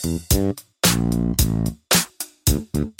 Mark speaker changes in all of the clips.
Speaker 1: Thank you.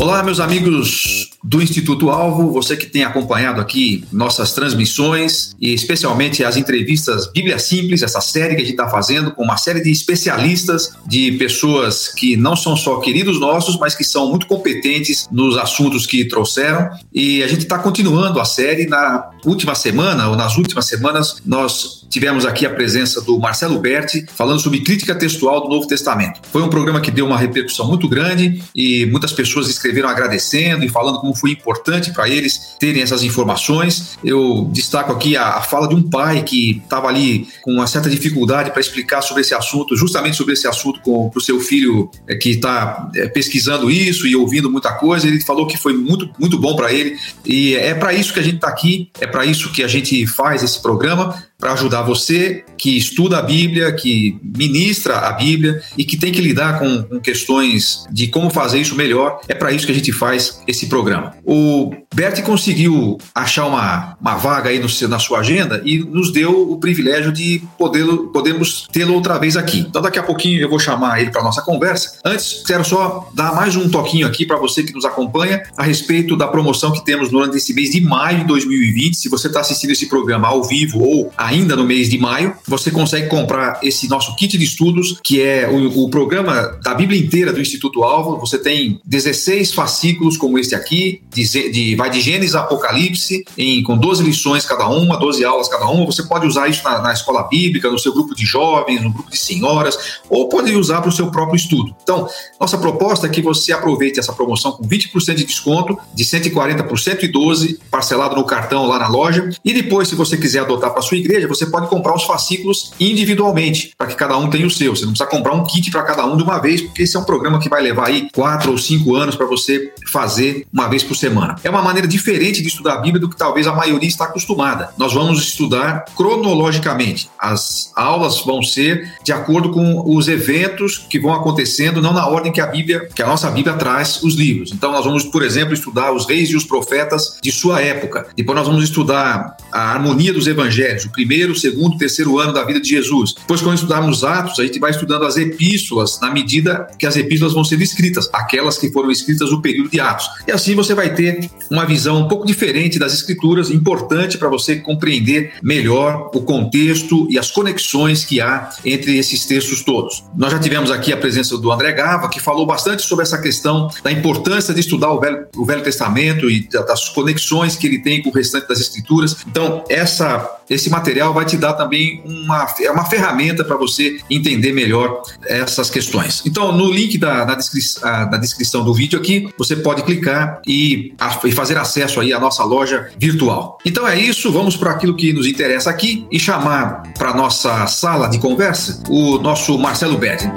Speaker 1: Olá, meus amigos do Instituto Alvo, você que tem acompanhado aqui nossas transmissões e especialmente as entrevistas Bíblia Simples, essa série que a gente está fazendo com uma série de especialistas, de pessoas que não são só queridos nossos, mas que são muito competentes nos assuntos que trouxeram. E a gente está continuando a série. Na última semana, ou nas últimas semanas, nós tivemos aqui a presença do Marcelo Berti falando sobre crítica textual do Novo Testamento. Foi um programa que deu uma repercussão muito grande e muitas pessoas escreveram agradecendo e falando como foi importante para eles terem essas informações. Eu destaco aqui a, a fala de um pai que estava ali com uma certa dificuldade para explicar sobre esse assunto, justamente sobre esse assunto para o seu filho é, que está é, pesquisando isso e ouvindo muita coisa. Ele falou que foi muito, muito bom para ele e é para isso que a gente está aqui, é para isso que a gente faz esse programa para ajudar você que estuda a Bíblia, que ministra a Bíblia e que tem que lidar com, com questões de como fazer isso melhor. É para isso que a gente faz esse programa. O Bert conseguiu achar uma, uma vaga aí no, na sua agenda e nos deu o privilégio de poder, podermos tê-lo outra vez aqui. Então, daqui a pouquinho eu vou chamar ele para nossa conversa. Antes, quero só dar mais um toquinho aqui para você que nos acompanha a respeito da promoção que temos durante esse mês de maio de 2020. Se você está assistindo esse programa ao vivo ou a ainda no mês de maio, você consegue comprar esse nosso kit de estudos, que é o, o programa da Bíblia inteira do Instituto Alvo. Você tem 16 fascículos como este aqui, de, de vai de Gênesis a Apocalipse, em, com 12 lições cada uma, 12 aulas cada uma. Você pode usar isso na, na escola bíblica, no seu grupo de jovens, no grupo de senhoras, ou pode usar para o seu próprio estudo. Então, nossa proposta é que você aproveite essa promoção com 20% de desconto, de 140 por 112, parcelado no cartão lá na loja. E depois, se você quiser adotar para sua igreja, igreja, você pode comprar os fascículos individualmente, para que cada um tenha o seu. Você não precisa comprar um kit para cada um de uma vez, porque esse é um programa que vai levar aí quatro ou cinco anos para você fazer uma vez por semana. É uma maneira diferente de estudar a Bíblia do que talvez a maioria está acostumada. Nós vamos estudar cronologicamente. As aulas vão ser de acordo com os eventos que vão acontecendo, não na ordem que a Bíblia, que a nossa Bíblia traz os livros. Então nós vamos, por exemplo, estudar os reis e os profetas de sua época. Depois nós vamos estudar a harmonia dos evangelhos, o primeiro primeiro, segundo, terceiro ano da vida de Jesus. Depois, quando estudarmos Atos, a gente vai estudando as epístolas na medida que as epístolas vão sendo escritas, aquelas que foram escritas no período de Atos. E assim você vai ter uma visão um pouco diferente das escrituras, importante para você compreender melhor o contexto e as conexões que há entre esses textos todos. Nós já tivemos aqui a presença do André Gava, que falou bastante sobre essa questão da importância de estudar o Velho, o Velho Testamento e das conexões que ele tem com o restante das escrituras. Então, essa, esse material vai te dar também uma, é uma ferramenta para você entender melhor essas questões. Então, no link da, da, descri da descrição do vídeo aqui, você pode clicar e, a, e fazer acesso aí à nossa loja virtual. Então é isso, vamos para aquilo que nos interessa aqui e chamar para nossa sala de conversa o nosso Marcelo Berti.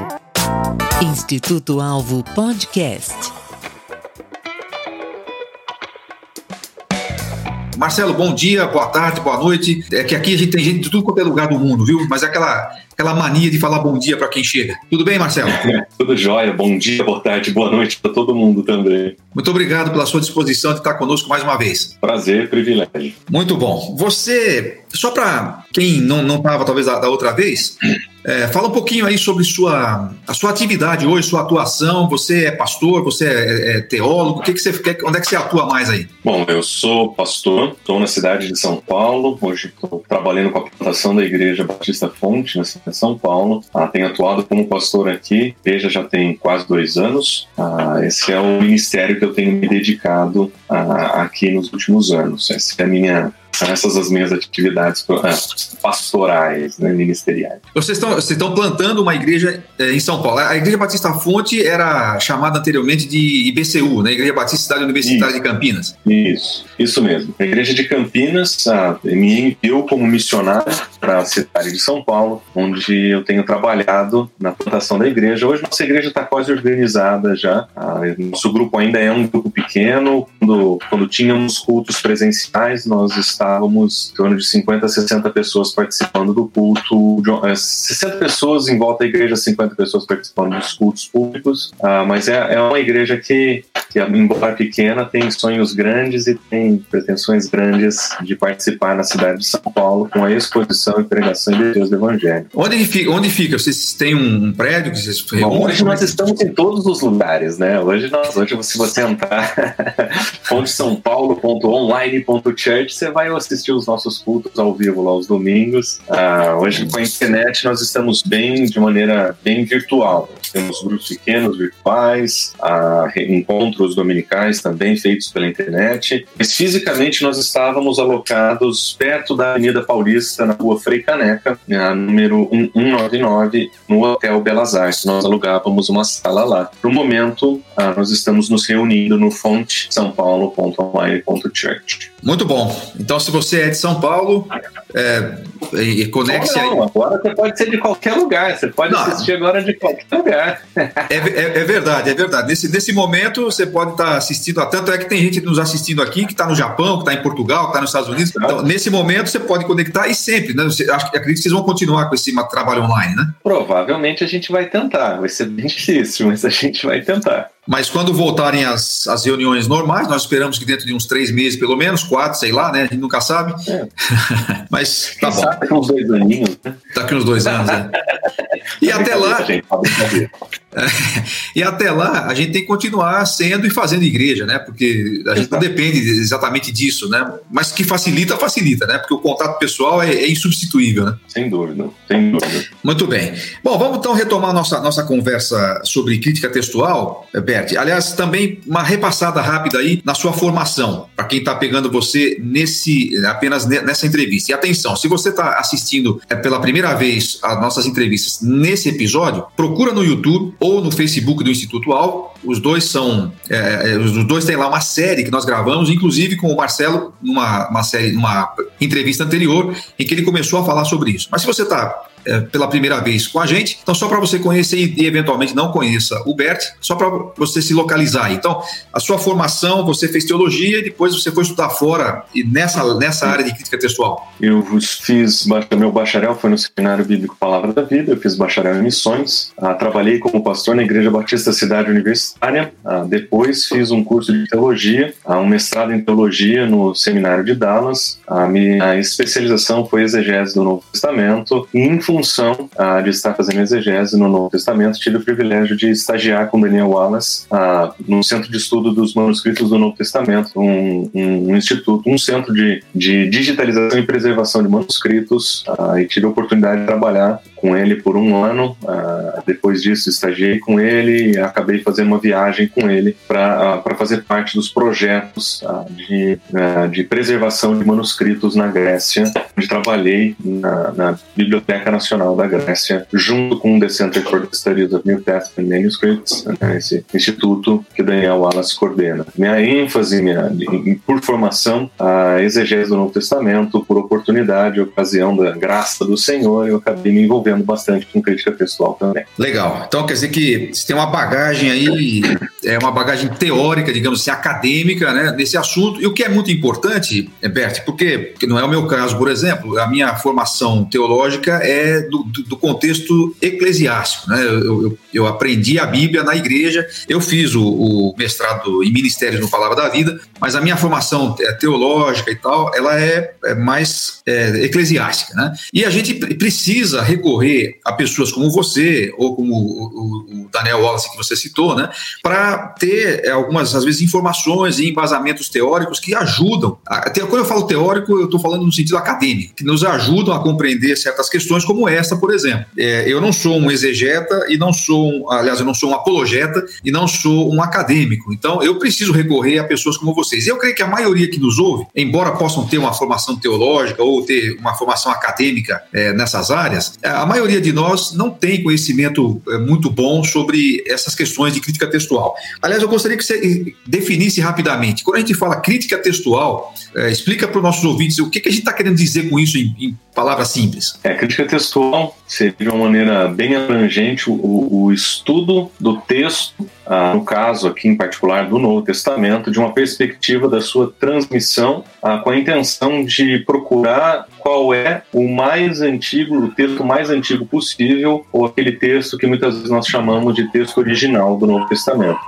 Speaker 2: Instituto Alvo Podcast.
Speaker 1: Marcelo, bom dia, boa tarde, boa noite. É que aqui a gente tem gente de tudo quanto é lugar do mundo, viu? Mas é aquela, aquela mania de falar bom dia para quem chega. Tudo bem, Marcelo?
Speaker 3: Tudo jóia. Bom dia, boa tarde, boa noite para todo mundo também.
Speaker 1: Muito obrigado pela sua disposição de estar conosco mais uma vez.
Speaker 3: Prazer, privilégio.
Speaker 1: Muito bom. Você, só para quem não estava talvez da, da outra vez, é, fala um pouquinho aí sobre sua, a sua atividade hoje, sua atuação. Você é pastor, você é, é teólogo, o que, que você quer, onde é que você atua mais aí?
Speaker 3: Bom, eu sou pastor, estou na cidade de São Paulo. Hoje estou trabalhando com a plantação da Igreja Batista Fonte, na cidade de São Paulo. Ah, tenho atuado como pastor aqui, veja, já tem quase dois anos. Ah, esse é o ministério que eu tenho me dedicado ah, aqui nos últimos anos. Essa é a minha são essas as minhas atividades é, pastorais, né, ministeriais.
Speaker 1: Vocês estão, vocês estão plantando uma igreja é, em São Paulo. A Igreja Batista Fonte era chamada anteriormente de IBCU, né? Igreja Batista Cidade Universitária isso. de Campinas.
Speaker 3: Isso, isso mesmo. A Igreja de Campinas ah, me enviou como missionário para a cidade de São Paulo, onde eu tenho trabalhado na plantação da igreja. Hoje nossa igreja está quase organizada já. Ah, nosso grupo ainda é um grupo pequeno. Quando, quando tínhamos cultos presenciais, nós estávamos estávamos em torno de 50 a 60 pessoas participando do culto, 60 é, pessoas em volta da igreja, 50 pessoas participando dos cultos públicos, uh, mas é, é uma igreja que que, embora pequena, tem sonhos grandes e tem pretensões grandes de participar na cidade de São Paulo com a exposição e pregação de Deus do Evangelho.
Speaker 1: Onde fica? Onde fica? Vocês têm um prédio que vocês
Speaker 3: reúnem? Hoje nós estamos em todos os lugares, né? Hoje, nós, hoje se você entrar fonte São Paulo.online.church, você vai assistir os nossos cultos ao vivo lá aos domingos. Ah, hoje com a internet nós estamos bem de maneira bem virtual. Temos grupos pequenos virtuais, encontros dominicais também feitos pela internet. Mas fisicamente nós estávamos alocados perto da Avenida Paulista, na rua Frei Caneca, né, número 199, no Hotel Belas Artes. Nós alugávamos uma sala lá. No momento, ah, nós estamos nos reunindo no fonte sãopaulo.online.church.
Speaker 1: Muito bom. Então, se você é de São Paulo, é, e conecte
Speaker 3: não, Agora você pode ser de qualquer lugar. Você pode não. assistir agora de qualquer lugar.
Speaker 1: É, é, é, verdade, é verdade. Nesse, nesse momento, você pode estar assistindo a tanto é que tem gente nos assistindo aqui que está no Japão, que está em Portugal, que está nos Estados Unidos. Então, nesse momento, você pode conectar e sempre, né? Você, acredito que vocês vão continuar com esse trabalho online, né?
Speaker 3: Provavelmente a gente vai tentar. Vai ser bem difícil, mas a gente vai tentar.
Speaker 1: Mas quando voltarem as, as reuniões normais, nós esperamos que dentro de uns três meses, pelo menos, quatro, sei lá, né? A gente nunca sabe. É. Mas tá Quem bom. Daqui
Speaker 3: uns dois aninhos, né?
Speaker 1: Daqui uns dois anos, né? E até lá. e até lá, a gente tem que continuar sendo e fazendo igreja, né? Porque a gente não depende exatamente disso, né? Mas que facilita, facilita, né? Porque o contato pessoal é, é insubstituível, né?
Speaker 3: Sem dúvida, sem dúvida.
Speaker 1: Muito bem. Bom, vamos então retomar nossa, nossa conversa sobre crítica textual, Bert. Aliás, também uma repassada rápida aí na sua formação, para quem está pegando você nesse apenas nessa entrevista. E atenção, se você está assistindo é, pela primeira vez as nossas entrevistas nesse episódio, procura no YouTube ou no Facebook do Instituto Alvo. Os dois são, é, é, os dois têm lá uma série que nós gravamos, inclusive com o Marcelo, numa uma série, numa entrevista anterior, em que ele começou a falar sobre isso. Mas se você está é, pela primeira vez com a gente. Então, só para você conhecer e, e, eventualmente não conheça o Bert, só para você se localizar. Então, a sua formação, você fez teologia e depois você foi estudar fora e nessa, nessa área de crítica textual.
Speaker 3: Eu fiz, meu bacharel foi no Seminário Bíblico Palavra da Vida, eu fiz bacharel em missões, ah, trabalhei como pastor na Igreja Batista Cidade Universitária, ah, depois fiz um curso de teologia, ah, um mestrado em teologia no Seminário de Dallas, a minha especialização foi exegese do Novo Testamento e, em função ah, de estar fazendo exegese no Novo Testamento, tive o privilégio de estagiar com Daniel Wallace ah, no Centro de Estudo dos Manuscritos do Novo Testamento, um, um instituto, um centro de, de digitalização e preservação de manuscritos, ah, e tive a oportunidade de trabalhar com ele por um ano. Uh, depois disso, estagiei com ele e acabei fazendo uma viagem com ele para uh, fazer parte dos projetos uh, de, de preservação de manuscritos na Grécia, onde trabalhei na, na, Biblioteca Nacional da Grécia, junto com o Center for the Studies of New Testament Manuscripts, né, esse instituto que Daniel Wallace coordena. Minha ênfase minha, por formação, a exegese do Novo Testamento, por oportunidade, ocasião da graça do Senhor, eu acabei me envolvendo bastante com crítica textual também.
Speaker 1: Legal. Então quer dizer que você tem uma bagagem aí, é uma bagagem teórica, digamos assim, acadêmica, né, nesse assunto. E o que é muito importante, Bert, porque, porque não é o meu caso, por exemplo, a minha formação teológica é do, do contexto eclesiástico, né? Eu, eu, eu, aprendi a Bíblia na igreja, eu fiz o, o mestrado em Ministérios no Palavra da Vida, mas a minha formação é teológica e tal, ela é, é mais é, eclesiástica, né? E a gente precisa recorrer a pessoas como você, ou como o, o Daniel Wallace que você citou, né, para ter é, algumas, às vezes, informações e embasamentos teóricos que ajudam. Quando eu falo teórico, eu estou falando no sentido acadêmico, que nos ajudam a compreender certas questões, como essa, por exemplo. É, eu não sou um exegeta e não sou, um, aliás, eu não sou um apologeta e não sou um acadêmico. Então, eu preciso recorrer a pessoas como vocês. Eu creio que a maioria que nos ouve, embora possam ter uma formação teológica ou ter uma formação acadêmica é, nessas áreas, a maioria de nós não tem conhecimento é, muito bom sobre essas questões de crítica textual. Aliás, eu gostaria que você definisse rapidamente. Quando a gente fala crítica textual, é, explica para os nossos ouvintes o que, que a gente está querendo dizer com isso em, em, palavras simples.
Speaker 3: É, crítica textual seria de uma maneira bem abrangente o, o estudo do texto ah, no caso aqui em particular do Novo Testamento, de uma perspectiva da sua transmissão, ah, com a intenção de procurar qual é o mais antigo, o texto mais antigo possível, ou aquele texto que muitas vezes nós chamamos de texto original do Novo Testamento.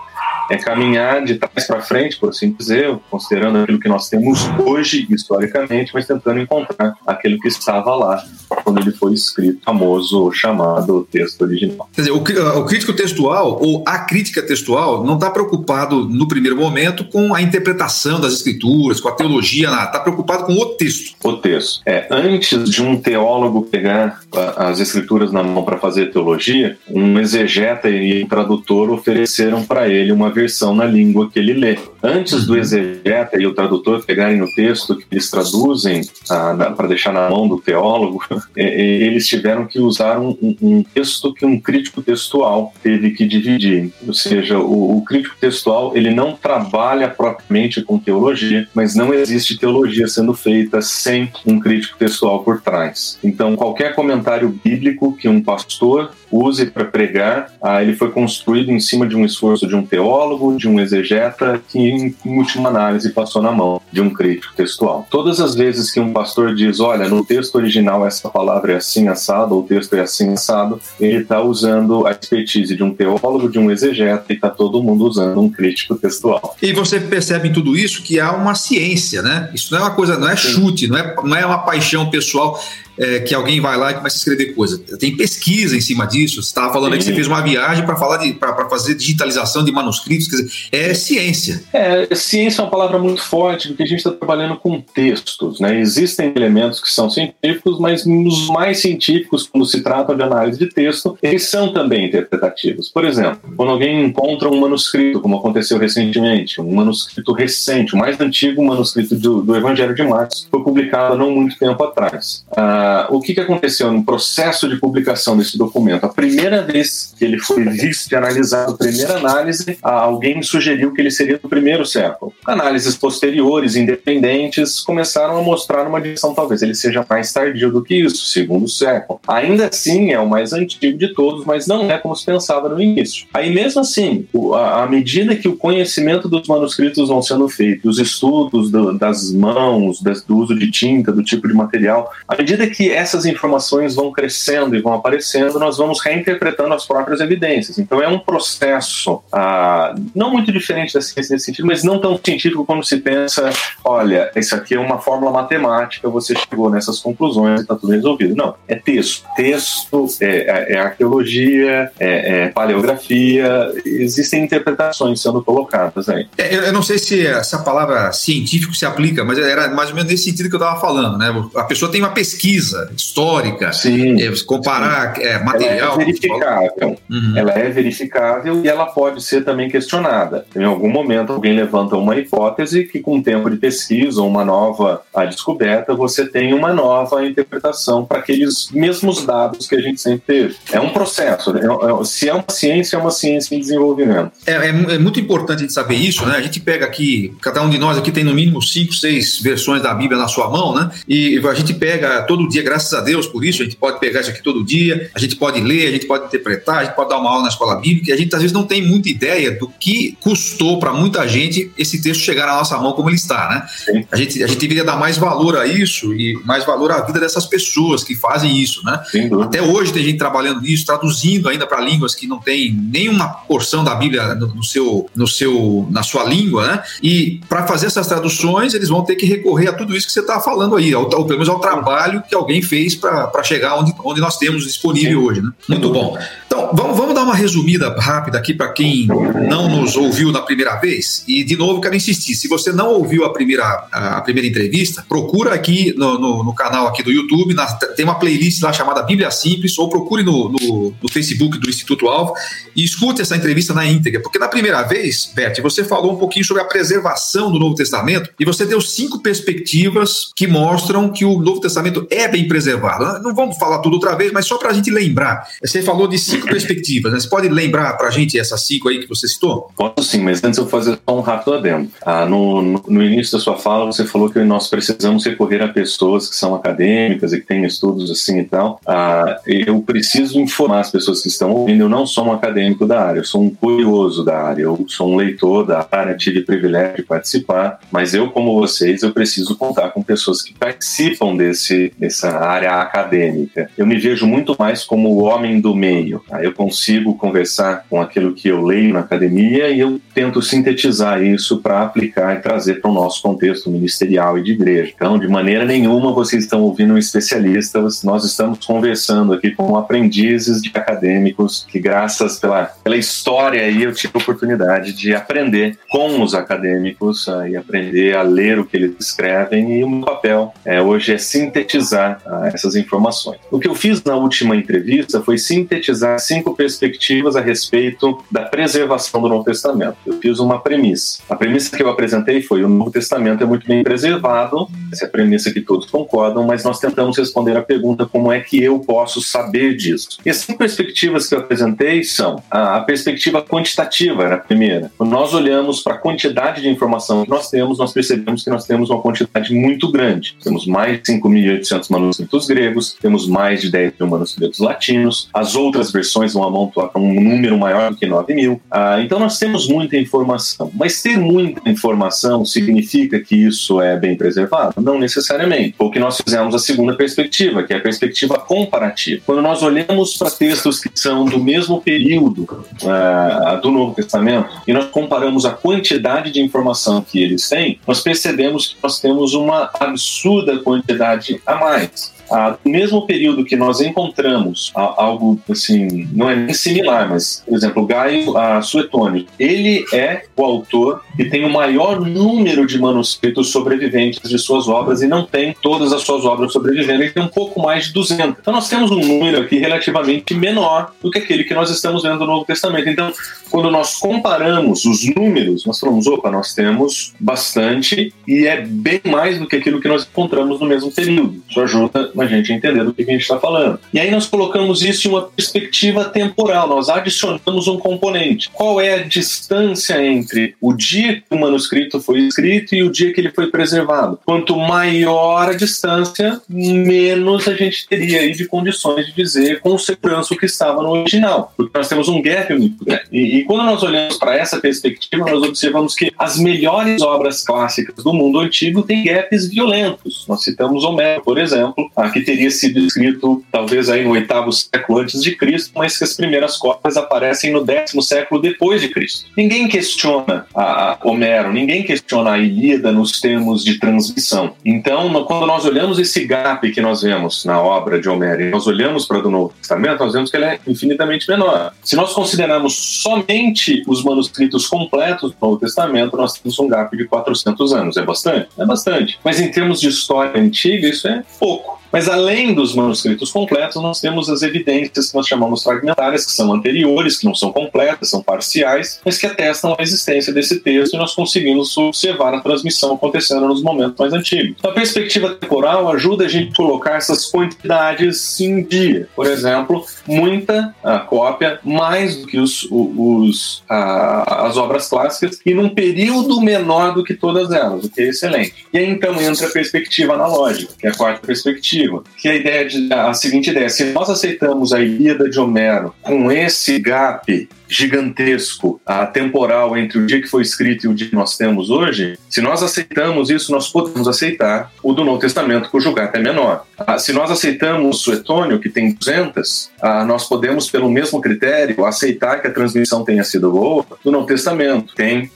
Speaker 3: É caminhar de trás para frente, por assim dizer, considerando aquilo que nós temos hoje, historicamente, mas tentando encontrar aquilo que estava lá quando ele foi escrito, famoso chamado texto original.
Speaker 1: Quer dizer, o, o crítico textual ou a crítica textual não está preocupado no primeiro momento com a interpretação das escrituras, com a teologia, está preocupado com o texto.
Speaker 3: O texto. É, antes de um teólogo pegar as escrituras na mão para fazer teologia, um exegeta e um tradutor ofereceram para ele uma versão na língua que ele lê. Antes do exegeta e o tradutor pegarem o texto que eles traduzem ah, para deixar na mão do teólogo, é, é, eles tiveram que usar um, um, texto que um crítico textual teve que dividir. Ou seja, o, o crítico textual ele não trabalha propriamente com teologia, mas não existe teologia sendo feita sem um crítico textual por trás. Então, qualquer comentário bíblico que um pastor use para pregar, ah, ele foi construído em cima de um esforço de um teólogo, de um exegeta, que em última análise passou na mão de um crítico textual. Todas as vezes que um pastor diz, olha, no texto original essa palavra é assim assado, ou o texto é assim assado, ele está usando a expertise de um teólogo, de um exegeta, e está todo mundo usando um crítico textual.
Speaker 1: E você percebe em tudo isso que há uma ciência, né? Isso não é uma coisa, não é chute, não é, não é uma paixão pessoal é, que alguém vai lá e começa a escrever coisa. Tem pesquisa em cima disso. Você estava falando aí que você fez uma viagem para falar de para fazer digitalização de manuscritos. Quer dizer, é ciência.
Speaker 3: É, ciência é uma palavra muito forte, porque a gente está trabalhando com textos. Né? Existem elementos que são científicos, mas os mais científicos, quando se trata de análise de texto, eles são também interpretativos. Por exemplo, quando alguém encontra um manuscrito, como aconteceu recentemente, um manuscrito recente, o mais antigo manuscrito do, do Evangelho de Marcos, foi publicado há não muito tempo atrás. Ah, o que, que aconteceu no processo de publicação desse documento? A primeira vez que ele foi visto e analisado, a primeira análise, alguém sugeriu que ele seria do primeiro século. Análises posteriores, independentes, começaram a mostrar uma direção, talvez ele seja mais tardio do que isso, segundo século. Ainda assim, é o mais antigo de todos, mas não é como se pensava no início. Aí, mesmo assim, à medida que o conhecimento dos manuscritos vão sendo feito, os estudos do, das mãos, do uso de tinta, do tipo de material, à medida que que essas informações vão crescendo e vão aparecendo, nós vamos reinterpretando as próprias evidências. Então é um processo ah, não muito diferente da ciência nesse sentido, mas não tão científico quando se pensa, olha, isso aqui é uma fórmula matemática, você chegou nessas conclusões e está tudo resolvido. Não, é texto. Texto é, é, é arqueologia, é, é, paleografia, existem interpretações sendo colocadas aí.
Speaker 1: É, eu não sei se essa palavra científico se aplica, mas era mais ou menos nesse sentido que eu estava falando, né? A pessoa tem uma pesquisa pesquisa histórica, sim, é, comparar é, material.
Speaker 3: Ela é verificável. Uhum. Ela é verificável e ela pode ser também questionada. Em algum momento alguém levanta uma hipótese que com o tempo de pesquisa ou uma nova descoberta, você tem uma nova interpretação para aqueles mesmos dados que a gente sempre teve. É um processo. É, é, se é uma ciência, é uma ciência em desenvolvimento.
Speaker 1: É, é, é muito importante a gente saber isso, né? A gente pega aqui, cada um de nós aqui tem no mínimo cinco, seis versões da Bíblia na sua mão, né? E a gente pega todo dia dia, graças a Deus por isso, a gente pode pegar isso aqui todo dia, a gente pode ler, a gente pode interpretar, a gente pode dar uma aula na escola bíblica, e a gente às vezes não tem muita ideia do que custou para muita gente esse texto chegar na nossa mão como ele está, né? A gente, a gente deveria dar mais valor a isso e mais valor à vida dessas pessoas que fazem isso, né? Até hoje tem gente trabalhando nisso, traduzindo ainda para línguas que não tem nenhuma porção da Bíblia no, no, seu, no seu, na sua língua, né? E para fazer essas traduções, eles vão ter que recorrer a tudo isso que você está falando aí, ao, ao, pelo menos ao trabalho que alguém fez para chegar onde, onde nós temos disponível hoje. Né? Muito bom. Então, vamos, vamos dar uma resumida rápida aqui para quem não nos ouviu na primeira vez. E, de novo, quero insistir: se você não ouviu a primeira, a, primeira entrevista, procura aqui no, no, no canal aqui do YouTube, na, tem uma playlist lá chamada Bíblia Simples, ou procure no, no, no Facebook do Instituto Alvo e escute essa entrevista na íntegra. Porque na primeira vez, Beth, você falou um pouquinho sobre a preservação do Novo Testamento e você deu cinco perspectivas que mostram que o Novo Testamento é bem preservado. Não vamos falar tudo outra vez, mas só para a gente lembrar. Você falou de cinco perspectivas, né? Você pode lembrar para a gente essas cinco aí que você citou?
Speaker 3: Posso sim, mas antes eu vou fazer só um rápido adendo. Ah, no, no início da sua fala, você falou que nós precisamos recorrer a pessoas que são acadêmicas e que têm estudos assim e tal. Ah, eu preciso informar as pessoas que estão ouvindo, eu não sou um acadêmico da área, eu sou um curioso da área, eu sou um leitor da área, tive o privilégio de participar, mas eu, como vocês, eu preciso contar com pessoas que participam desse, dessa área acadêmica. Eu me vejo muito mais como o homem do meio. Eu consigo conversar com aquilo que eu leio na academia e eu tento sintetizar isso para aplicar e trazer para o nosso contexto ministerial e de igreja. Então, de maneira nenhuma vocês estão ouvindo um especialista, nós estamos conversando aqui com aprendizes de acadêmicos que, graças pela, pela história aí, eu tive a oportunidade de aprender com os acadêmicos uh, e aprender a ler o que eles escrevem e o meu papel é, hoje é sintetizar uh, essas informações. O que eu fiz na última entrevista foi sintetizar cinco perspectivas a respeito da preservação do Novo Testamento. Eu fiz uma premissa. A premissa que eu apresentei foi o Novo Testamento é muito bem preservado, essa é a premissa que todos concordam, mas nós tentamos responder a pergunta como é que eu posso saber disso. E as cinco perspectivas que eu apresentei são a, a perspectiva quantitativa, era a primeira. Quando nós olhamos para a quantidade de informação que nós temos, nós percebemos que nós temos uma quantidade muito grande. Temos mais de 5.800 manuscritos gregos, temos mais de 10 mil manuscritos latinos, as outras versões vão amontoar para um número maior do que 9 mil. Ah, então nós temos muita informação, mas ter muita informação significa que isso é bem preservado? Não necessariamente. O que nós fizemos a segunda perspectiva, que é a perspectiva comparativa. Quando nós olhamos para textos que são do mesmo período uh, do Novo Testamento e nós comparamos a quantidade de informação que eles têm, nós percebemos que nós temos uma absurda quantidade a mais ah, no mesmo período que nós encontramos algo assim, não é nem similar, mas, por exemplo, Gaio ah, Suetônio, ele é o autor que tem o maior número de manuscritos sobreviventes de suas obras e não tem todas as suas obras sobrevivendo, ele tem um pouco mais de 200. Então nós temos um número aqui relativamente menor do que aquele que nós estamos vendo no Novo Testamento. Então, quando nós comparamos os números, nós falamos, opa, nós temos bastante e é bem mais do que aquilo que nós encontramos no mesmo período. Isso ajuda a gente entender do que a gente está falando. E aí nós colocamos isso em uma perspectiva temporal, nós adicionamos um componente. Qual é a distância entre o dia que o manuscrito foi escrito e o dia que ele foi preservado? Quanto maior a distância, menos a gente teria aí de condições de dizer com segurança o que estava no original, porque nós temos um gap muito grande. E, e quando nós olhamos para essa perspectiva, nós observamos que as melhores obras clássicas do mundo antigo têm gaps violentos. Nós citamos Homero, por exemplo, que teria sido escrito talvez aí no oitavo século antes de Cristo, mas que as primeiras cópias aparecem no décimo século depois de Cristo. Ninguém questiona a Homero, ninguém questiona a Ilíada nos termos de transmissão. Então, quando nós olhamos esse gap que nós vemos na obra de Homero e nós olhamos para o Novo Testamento, nós vemos que ele é infinitamente menor. Se nós considerarmos somente os manuscritos completos do Novo Testamento, nós temos um gap de 400 anos. É bastante? É bastante. Mas em termos de história antiga, isso é pouco. Mas além dos manuscritos completos, nós temos as evidências que nós chamamos fragmentárias, que são anteriores, que não são completas, são parciais, mas que atestam a existência desse texto e nós conseguimos observar a transmissão acontecendo nos momentos mais antigos. A perspectiva temporal ajuda a gente a colocar essas quantidades em dia. Por exemplo, muita cópia, mais do que os, os, a, as obras clássicas, e num período menor do que todas elas, o que é excelente. E aí então entra a perspectiva analógica, que é a quarta perspectiva que a ideia de a seguinte ideia: se nós aceitamos a Ilíada de Homero com esse gap gigantesco, a temporal entre o dia que foi escrito e o dia que nós temos hoje, se nós aceitamos isso, nós podemos aceitar o do Novo Testamento, cujo gap é menor. Ah, se nós aceitamos o Suetônio, que tem 200, ah, nós podemos, pelo mesmo critério, aceitar que a transmissão tenha sido boa do Novo Testamento, tem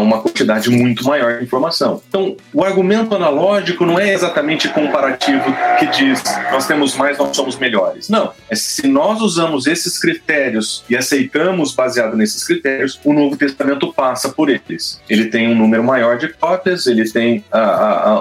Speaker 3: uma quantidade muito maior de informação. Então, o argumento analógico não é exatamente comparativo que diz nós temos mais, nós somos melhores. Não. É se nós usamos esses critérios e aceitamos baseado nesses critérios, o Novo Testamento passa por eles. Ele tem um número maior de cópias, ele tem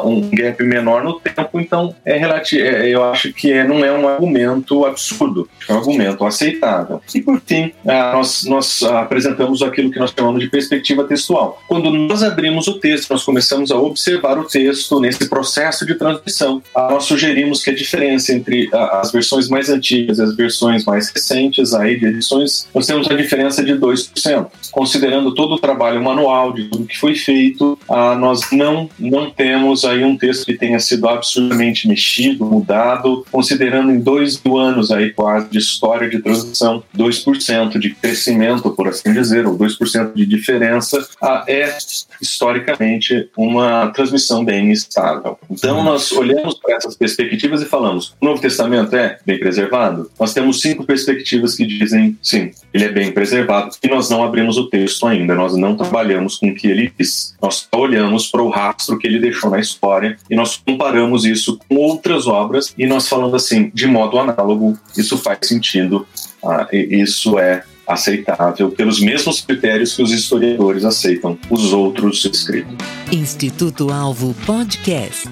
Speaker 3: um gap menor no tempo, então é relativo, é, eu acho que é, não é um argumento absurdo, é um argumento aceitável. E por fim, nós, nós apresentamos aquilo que nós chamamos de perspectiva textual. Quando nós abrimos o texto, nós começamos a observar o texto nesse processo de transmissão, nós sugerimos que a diferença entre as versões mais antigas e as versões mais recentes aí de edições, nós temos a diferença diferença de 2%. Considerando todo o trabalho manual de tudo que foi feito, ah, nós não, não temos aí um texto que tenha sido absurdamente mexido, mudado, considerando em dois mil anos aí quase de história de transição, 2% de crescimento, por assim dizer, ou 2% de diferença, ah, é historicamente uma transmissão bem estável. Então nós olhamos para essas perspectivas e falamos, o Novo Testamento é bem preservado? Nós temos cinco perspectivas que dizem sim, ele é bem preservado e nós não abrimos o texto ainda, nós não trabalhamos com o que ele diz. Nós olhamos para o rastro que ele deixou na história e nós comparamos isso com outras obras e nós falamos assim, de modo análogo, isso faz sentido, ah, isso é aceitável pelos mesmos critérios que os historiadores aceitam os outros escritos.
Speaker 2: Instituto Alvo Podcast.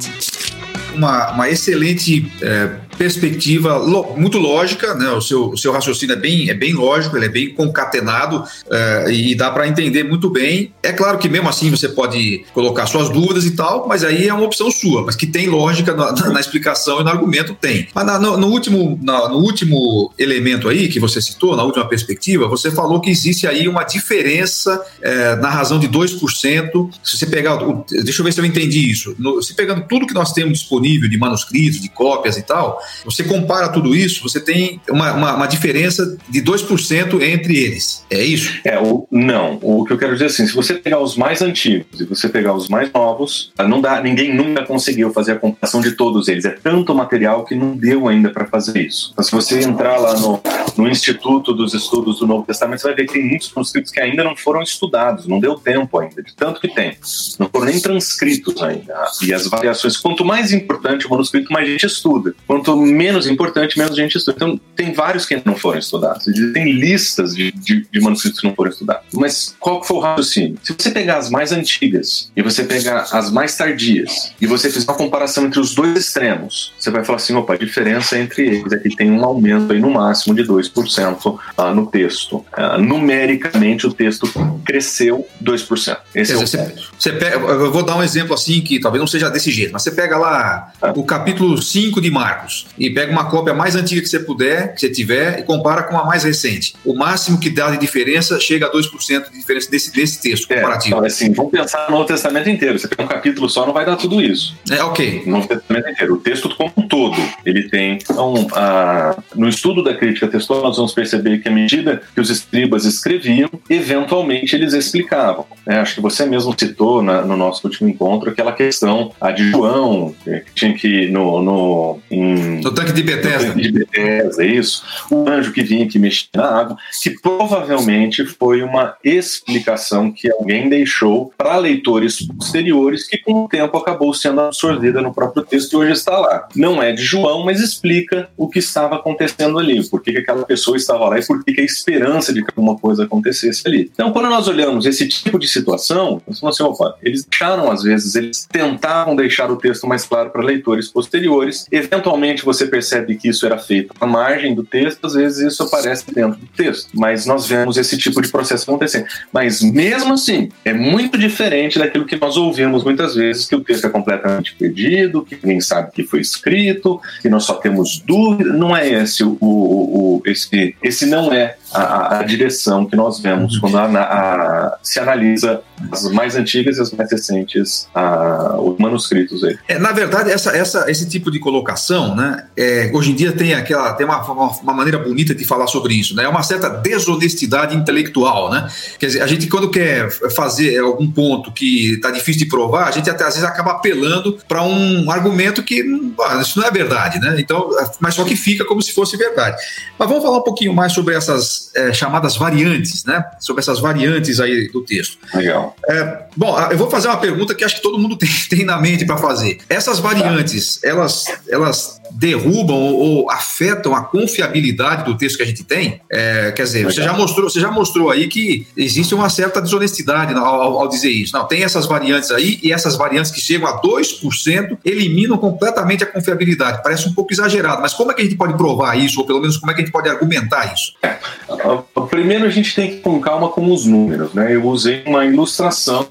Speaker 1: Uma, uma excelente é perspectiva muito lógica, né? O seu, o seu raciocínio é bem, é bem lógico, ele é bem concatenado uh, e dá para entender muito bem. É claro que mesmo assim você pode colocar suas dúvidas e tal, mas aí é uma opção sua, mas que tem lógica na, na explicação e no argumento tem. Mas na, no, no, último, na, no último elemento aí que você citou, na última perspectiva, você falou que existe aí uma diferença é, na razão de 2%. Se você pegar, deixa eu ver se eu entendi isso. No, se pegando tudo que nós temos disponível de manuscritos, de cópias e tal, você compara tudo isso, você tem uma, uma, uma diferença de 2% entre eles. É isso?
Speaker 3: É, o, não. O que eu quero dizer é assim, se você pegar os mais antigos e você pegar os mais novos, não dá, ninguém nunca conseguiu fazer a comparação de todos eles. É tanto material que não deu ainda para fazer isso. Então, se você entrar lá no, no Instituto dos Estudos do Novo Testamento, você vai ver que tem muitos manuscritos que ainda não foram estudados, não deu tempo ainda, de tanto que tem. Não foram nem transcritos ainda. E as variações, quanto mais importante o manuscrito, mais a gente estuda. Quanto menos importante, menos gente estuda. Então, tem vários que não foram estudados. Tem listas de, de, de manuscritos que não foram estudados. Mas qual foi o raciocínio? Se você pegar as mais antigas e você pegar as mais tardias e você fizer uma comparação entre os dois extremos, você vai falar assim: opa, a diferença entre eles é que tem um aumento aí no máximo de 2% uh, no texto. Uh, numericamente, o texto cresceu 2%. Esse é o
Speaker 1: você, pega, eu vou dar um exemplo assim que talvez não seja desse jeito, mas você pega lá ah. o capítulo 5 de Marcos e pega uma cópia mais antiga que você puder, que você tiver, e compara com a mais recente. O máximo que dá de diferença chega a 2% de diferença desse, desse texto é, comparativo.
Speaker 3: Então, assim, vamos pensar no Novo Testamento inteiro. Você pega um capítulo só, não vai dar tudo isso.
Speaker 1: É, ok.
Speaker 3: No Novo Testamento inteiro. O texto como um todo, ele tem. Então, a, no estudo da crítica textual, nós vamos perceber que à medida que os escribas escreviam, eventualmente eles explicavam. É, acho que você mesmo citou na, no nosso último encontro aquela questão a de João, que tinha que no, no em
Speaker 1: no tanque de Bethesda.
Speaker 3: tanque de Bethesda, isso. O anjo que vinha que mexia na água, que provavelmente foi uma explicação que alguém deixou para leitores posteriores que com o tempo acabou sendo absorvida no próprio texto e hoje está lá. Não é de João, mas explica o que estava acontecendo ali, por que, aquela pessoa estava lá e por que, a esperança de que alguma coisa acontecesse ali. Então, quando nós olhamos esse tipo de situação, nós falamos assim, opa, eles deixaram às vezes, eles tentavam deixar o texto mais claro para leitores posteriores, eventualmente você percebe que isso era feito à margem do texto, às vezes isso aparece dentro do texto. Mas nós vemos esse tipo de processo acontecendo. Mas mesmo assim, é muito diferente daquilo que nós ouvimos muitas vezes, que o texto é completamente perdido, que ninguém sabe que foi escrito, que nós só temos dúvida. Não é esse o, o, o esse, não é a, a, direção que nós vemos uhum. quando a, a, se analisa as mais antigas e as mais recentes os manuscritos aí.
Speaker 1: É, na verdade, essa, essa, esse tipo de colocação, né, é, hoje em dia tem aquela tem uma, uma, uma, maneira bonita de falar sobre isso, né, é uma certa desonestidade intelectual, né? Quer dizer, a gente quando quer fazer algum ponto que está difícil de provar, a gente até às vezes acaba apelando para um argumento que ah, isso não é verdade, né? Então, mas só que fica como se fosse verdade. Mas vamos falar um pouquinho mais sobre essas é, chamadas variantes, né? Sobre essas variantes aí do texto.
Speaker 3: Legal.
Speaker 1: É, bom, eu vou fazer uma pergunta que acho que todo mundo tem, tem na mente para fazer. Essas variantes, elas, elas derrubam ou, ou, afetam a confiabilidade do texto que a gente tem? É, quer dizer, você já, mostrou, você já mostrou aí que existe uma certa desonestidade ao, ao, dizer isso. Não, tem essas variantes aí e essas variantes que chegam a 2% eliminam completamente a confiabilidade. Parece um pouco exagerado, mas como é que a gente pode provar isso, ou pelo menos como é que a gente pode argumentar isso?
Speaker 3: É, primeiro a gente tem que ir com calma com os números, né? Eu usei uma ilustração,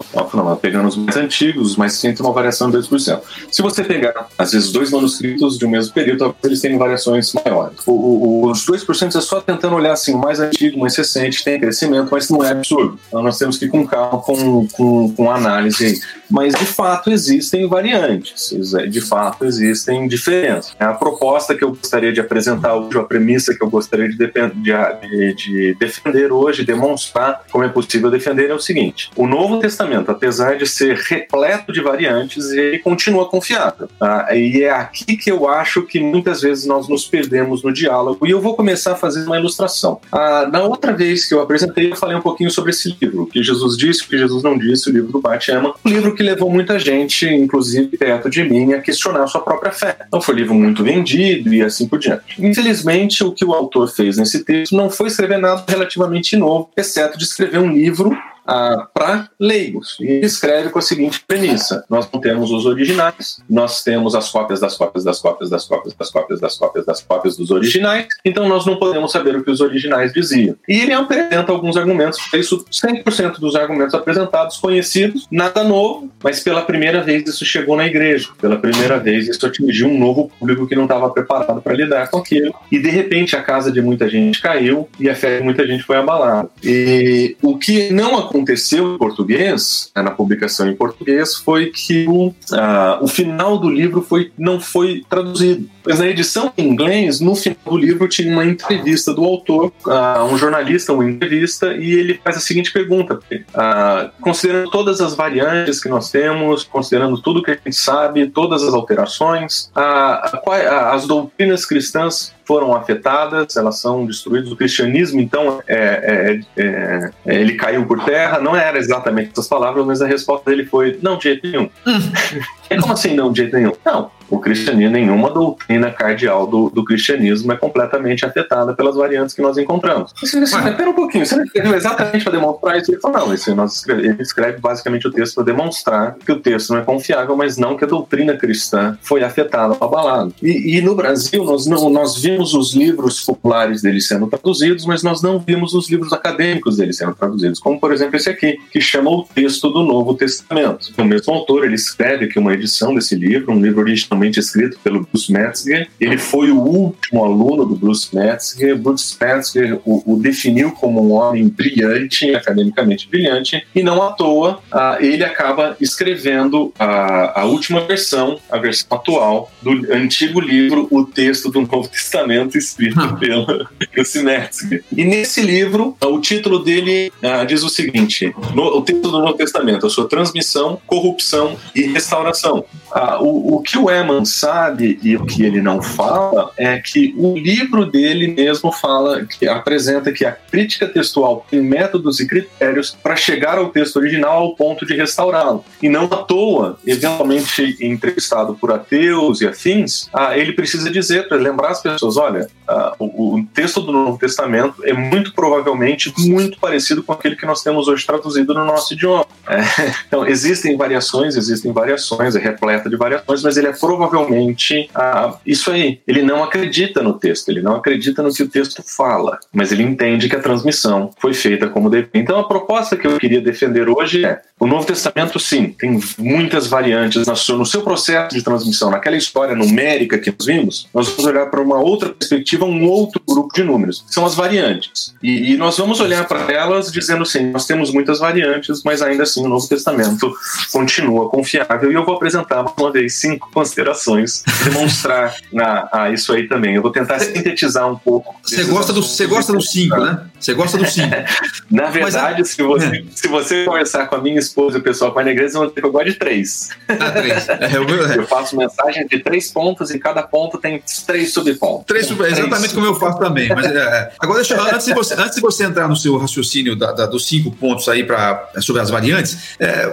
Speaker 3: pegando os mais antigos, os mais recentes, uma variação de 2%. Se você pegar, às vezes, dois manuscritos de um mesmo período, eles tenham variações maiores. Os 2% é só tentando olhar assim, o mais antigo, o mais recente, tem crescimento, mas não é absurdo. Então nós temos que ir com calma, com, com, com análise. Mas de fato existem variantes, de fato existem diferenças. A proposta que eu gostaria de apresentar hoje, a premissa que eu gostaria de, de, de defender hoje, demonstrar como é possível defender, é o seguinte: o Novo Testamento, apesar de ser repleto de variantes, ele continua confiável. Tá? E é aqui que eu acho que muitas vezes nós nos perdemos no diálogo. E eu vou começar a fazer uma ilustração. Ah, na outra vez que eu apresentei, eu falei um pouquinho sobre esse livro, o que Jesus disse, o que Jesus não disse, o livro do Batman, um livro que levou muita gente, inclusive perto de mim, a questionar a sua própria fé. Então foi um livro muito vendido e assim por diante. Infelizmente, o que o autor fez nesse texto não foi escrever nada relativamente novo, exceto de escrever um livro ah, para leigos. E escreve com a seguinte premissa: nós não temos os originais, nós temos as cópias das cópias das cópias das cópias das cópias das cópias das cópias dos originais, então nós não podemos saber o que os originais diziam. E ele apresenta alguns argumentos, isso 100% dos argumentos apresentados conhecidos, nada novo, mas pela primeira vez isso chegou na igreja, pela primeira vez isso atingiu um novo público que não estava preparado para lidar com aquilo, e de repente a casa de muita gente caiu e a fé de muita gente foi abalada. E o que não aconteceu aconteceu em português, né, na publicação em português, foi que o, uh, o final do livro foi, não foi traduzido. Mas na edição em inglês, no final do livro, tinha uma entrevista do autor, uh, um jornalista, uma entrevista, e ele faz a seguinte pergunta: uh, considerando todas as variantes que nós temos, considerando tudo que a gente sabe, todas as alterações, as doutrinas cristãs foram afetadas, elas são destruídas. O cristianismo, então, é, é, é, é ele caiu por terra. Não era exatamente essas palavras, mas a resposta dele foi: não, de jeito nenhum. Hum. Como assim não, de jeito nenhum? Não, o cristianismo, nenhuma doutrina cardeal do, do cristianismo é completamente afetada pelas variantes que nós encontramos. Pera um pouquinho, você não escreveu exatamente para demonstrar isso? Ele falou, não, isso nós escreve, ele escreve basicamente o texto para demonstrar que o texto não é confiável, mas não que a doutrina cristã foi afetada, abalada. E, e no Brasil, nós, não, nós vimos os livros populares dele sendo traduzidos, mas nós não vimos os livros acadêmicos dele sendo traduzidos, como por exemplo esse aqui, que chama o texto do Novo Testamento. O mesmo autor, ele escreve que uma edição desse livro, um livro original originalmente escrito pelo Bruce Metzger. Ele foi o último aluno do Bruce Metzger. Bruce Metzger o, o definiu como um homem brilhante, academicamente brilhante, e não à toa uh, ele acaba escrevendo a, a última versão, a versão atual do antigo livro, o texto do Novo Testamento, escrito ah. pelo Bruce Metzger. E nesse livro, uh, o título dele diz o seguinte: no, o texto do Novo Testamento, a sua transmissão, corrupção e restauração. o, o que o Eman sabe e o que ele não fala é que o livro dele mesmo fala, que apresenta que a crítica textual tem métodos e critérios para chegar ao texto original ao ponto de restaurá-lo. E não à toa, eventualmente entrevistado por ateus e afins, ah, ele precisa dizer para lembrar as pessoas: olha, ah, o, texto do Novo Testamento é muito provavelmente muito parecido com aquele que nós temos hoje traduzido no nosso idioma. Então, existem variações, existem variações, é repleta de variações, mas ele é ah, isso aí. Ele não acredita no texto, ele não acredita no que o texto fala, mas ele entende que a transmissão foi feita como deve. Então a proposta que eu queria defender hoje é: o Novo Testamento, sim, tem muitas variantes no seu processo de transmissão. Naquela história numérica que nós vimos, nós vamos olhar para uma outra perspectiva, um outro grupo de números, que são as variantes. E, e nós vamos olhar para elas dizendo assim: nós temos muitas variantes, mas ainda assim o Novo Testamento continua confiável. E eu vou apresentar mais uma vez cinco considerações, demonstrar na, a isso aí também. Eu vou tentar sintetizar um pouco.
Speaker 1: Você gosta do, você gosta do cinco, né? Você gosta do cinco.
Speaker 3: na verdade, mas, se, você, é. se você conversar com a minha esposa e o pessoal com a igreja, vão dizer que eu gosto de três. Ah, três. É, eu, eu, faço mensagem de três pontos e cada ponto tem três subpontos.
Speaker 1: Três, sub, exatamente como eu faço também. Mas, é, é. agora, deixa, antes, de você, antes de você entrar no seu raciocínio da, da, dos cinco pontos aí pra, sobre as variantes, é,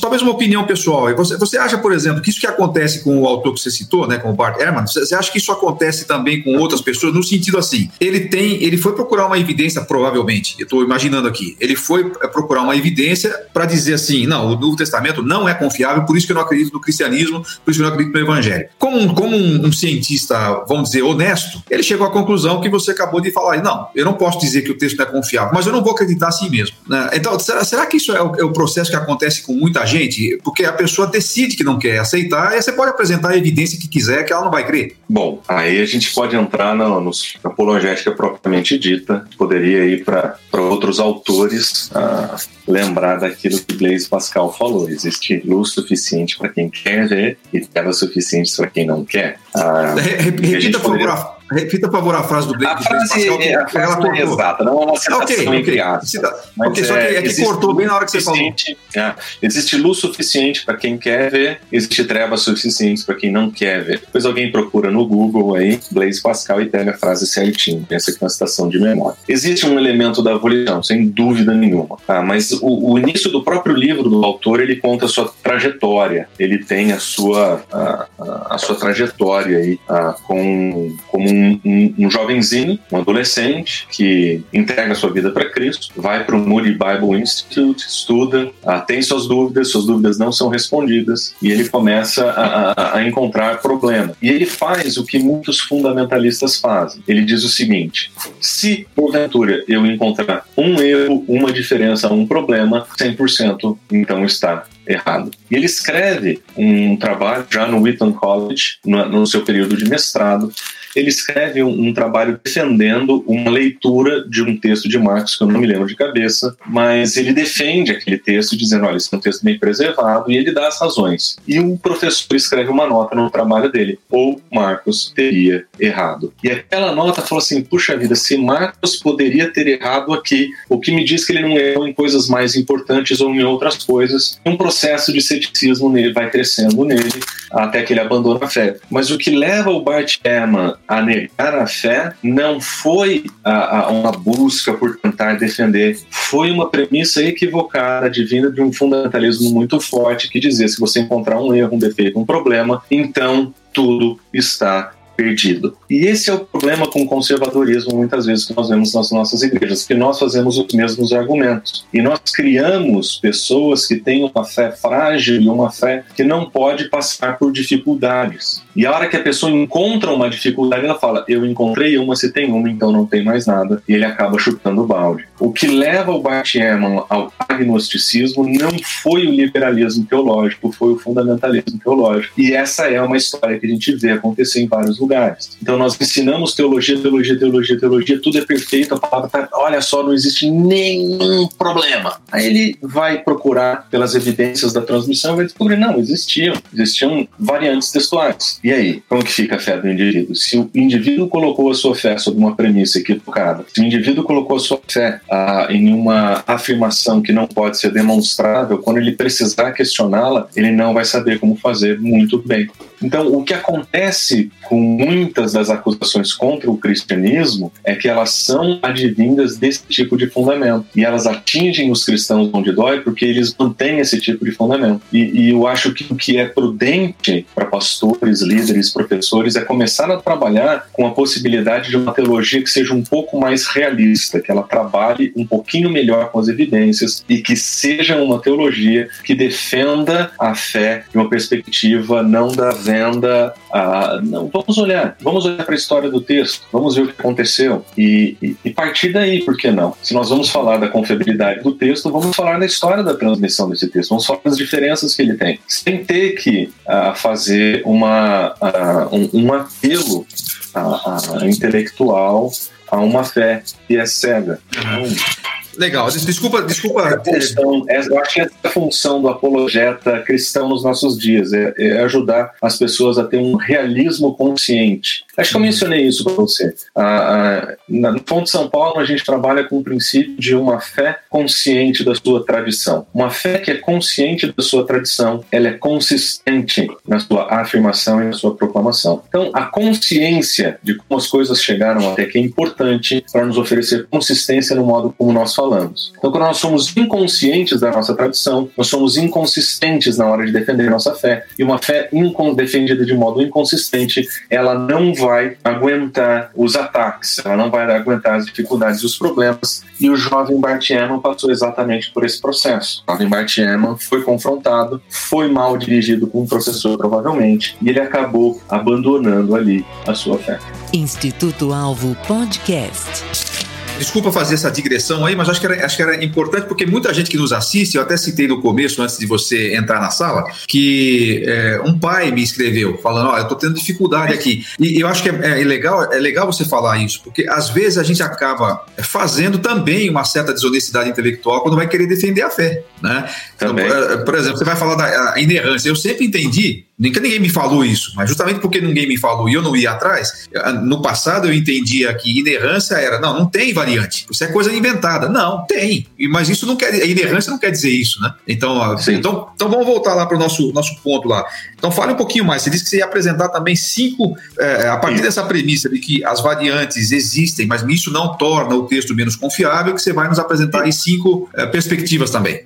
Speaker 1: talvez uma opinião pessoal. Você, você acha, por exemplo, que isso que acontece com o autor que você citou, né, com o Bart Ehrman, você acha que isso acontece também com outras pessoas no sentido assim? Ele tem, ele foi procurar uma evidência, provavelmente, eu estou imaginando aqui, ele foi procurar uma evidência para dizer dizer assim, não, o Novo Testamento não é confiável, por isso que eu não acredito no cristianismo, por isso que eu não acredito no evangelho. Como um, como um, um cientista, vamos dizer, honesto, ele chegou à conclusão que você acabou de falar, não, eu não posso dizer que o texto não é confiável, mas eu não vou acreditar assim mesmo. Né? Então, será, será, que isso é o, é o, processo que acontece com muita gente? Porque a pessoa decide que não quer aceitar, e você pode apresentar a evidência que quiser que ela não vai crer.
Speaker 3: Bom, aí a gente pode entrar na, na apologética propriamente dita, poderia ir para outros autores a lembrar daquilo Blaise Pascal falou. Existe luz suficiente para quem quer ver e trevas suficientes para quem não quer.
Speaker 1: Ah, Repita, poderia... favor, Repita, por favor, a frase do Blake.
Speaker 3: A frase, é, a frase ela é exata, não é uma citação okay, entre aspas.
Speaker 1: Ok, só que é, é que cortou bem na hora que você falou.
Speaker 3: É, existe luz suficiente para quem quer ver, existe trevas suficientes para quem não quer ver. Depois alguém procura no Google aí, Blaise Pascal, e pega a frase certinho. Essa aqui é uma citação de memória. Existe um elemento da abolição, sem dúvida nenhuma. Tá? Mas o, o, início do próprio livro do autor, ele conta a sua trajetória. Ele tem a sua, a, a, a sua trajetória aí, a, com, como um um, um, jovenzinho, um adolescente, que entrega sua vida para Cristo, vai para o Moody Bible Institute, estuda, tem suas dúvidas, suas dúvidas não são respondidas, e ele começa a, a, a encontrar problema. E ele faz o que muitos fundamentalistas fazem. Ele diz o seguinte: se porventura eu encontrar um erro, uma diferença, um problema, 100% então está errado. E ele escreve um trabalho já no Wheaton College, no, no seu período de mestrado, ele escreve um, um, trabalho defendendo uma leitura de um texto de Marx, que eu não me lembro de cabeça, mas ele defende aquele texto dizendo, olha, esse é um texto bem preservado, e ele dá as razões. E o professor escreve uma nota no trabalho dele, ou Marcos teria errado. E aquela nota fala assim, puxa vida, se Marcos poderia ter errado aqui, o que me diz que ele não errou em coisas mais importantes ou em outras coisas, um processo de ceticismo nele vai crescendo nele, até que ele abandona a fé. Mas o que leva o Bart Ehrman a negar a fé não foi a, a uma busca por tentar defender, foi uma premissa equivocada, divina de um fundamentalismo muito forte que dizia: se você encontrar um erro, um defeito, um problema, então tudo está perdido. E esse é o problema com o conservadorismo, muitas vezes, que nós vemos nas nossas igrejas, que nós fazemos os mesmos argumentos. E nós criamos pessoas que têm uma fé frágil e uma fé que não pode passar por dificuldades. E a hora que a pessoa encontra uma dificuldade, ela fala: Eu encontrei uma, se tem uma, então não tem mais nada. E ele acaba chutando o balde. O que leva o Bart Ehrman ao agnosticismo não foi o liberalismo teológico, foi o fundamentalismo teológico. E essa é uma história que a gente vê acontecer em vários lugares. Então nós ensinamos teologia, teologia, teologia, teologia, tudo é perfeito, a palavra tá, olha só, não existe nenhum problema. Aí ele vai procurar pelas evidências da transmissão e vai descobrir, não, existiam, existiam variantes textuais. E aí, como que fica a fé do indivíduo? Se o indivíduo colocou a sua fé sob uma premissa equivocada, se o indivíduo colocou a sua fé ah, em uma afirmação que não pode ser demonstrável, quando ele precisar questioná-la, ele não vai saber como fazer muito bem. Então, o que acontece com muitas das acusações contra o cristianismo é que elas são advindas desse tipo de fundamento. E elas atingem os cristãos onde dói porque eles mantêm esse tipo de fundamento. E, e eu acho que o que é prudente para pastores, líderes, professores é começar a trabalhar com a possibilidade de uma teologia que seja um pouco mais realista, que ela trabalhe um pouquinho melhor com as evidências e que seja uma teologia que defenda a fé de uma perspectiva não da venda, a, não, vamos olhar, vamos olhar para a história do texto, vamos ver o que aconteceu e, e, e partir daí, por que não? Se nós vamos falar da confiabilidade do texto, vamos falar da história da transmissão desse texto, vamos falar das diferenças que ele tem, sem ter que fazer uma, um, um, apelo intelectual a uma fé que é cega. Então,
Speaker 1: Legal, desculpa, desculpa.
Speaker 3: Função, eu acho que essa é a função do apologeta cristão nos nossos dias, é, é, ajudar as pessoas a ter um realismo consciente. Acho que eu mencionei isso para você. Ah, na Fonte de São Paulo, a gente trabalha com o princípio de uma fé consciente da sua tradição. Uma fé que é consciente da sua tradição, ela é consistente na sua afirmação e na sua proclamação. Então, a consciência de como as coisas chegaram até que é importante para nos oferecer consistência no modo como nós falamos. Então, quando nós somos inconscientes da nossa tradição, nós somos inconsistentes na hora de defender nossa fé. E uma fé defendida de modo inconsistente, ela não vai aguentar os ataques, ela não vai aguentar as dificuldades e os problemas. E o jovem Bart passou exatamente por esse processo. O jovem Bart foi confrontado, foi mal dirigido com um professor, provavelmente, e ele acabou abandonando ali a sua fé.
Speaker 2: Instituto Alvo Podcast.
Speaker 1: Desculpa fazer essa digressão aí, mas acho que, era, acho que era importante porque muita gente que nos assiste, eu até citei no começo, antes de você entrar na sala, que é, um pai me escreveu falando: Ó, oh, eu tô tendo dificuldade aqui. E eu acho que é, é, legal, é legal você falar isso, porque às vezes a gente acaba fazendo também uma certa desonestidade intelectual quando vai querer defender a fé. Né? Então, por exemplo, você vai falar da inerrância. Eu sempre entendi Nunca ninguém me falou isso, mas justamente porque ninguém me falou e eu não ia atrás, no passado eu entendia que inerrância era, não, não tem variante, isso é coisa inventada. Não, tem, mas isso não quer, inerrância não quer dizer isso, né? Então, então, então vamos voltar lá para o nosso, nosso ponto lá. Então fale um pouquinho mais, você disse que você ia apresentar também cinco, é, a partir dessa premissa de que as variantes existem, mas isso não torna o texto menos confiável, que você vai nos apresentar aí cinco é, perspectivas também.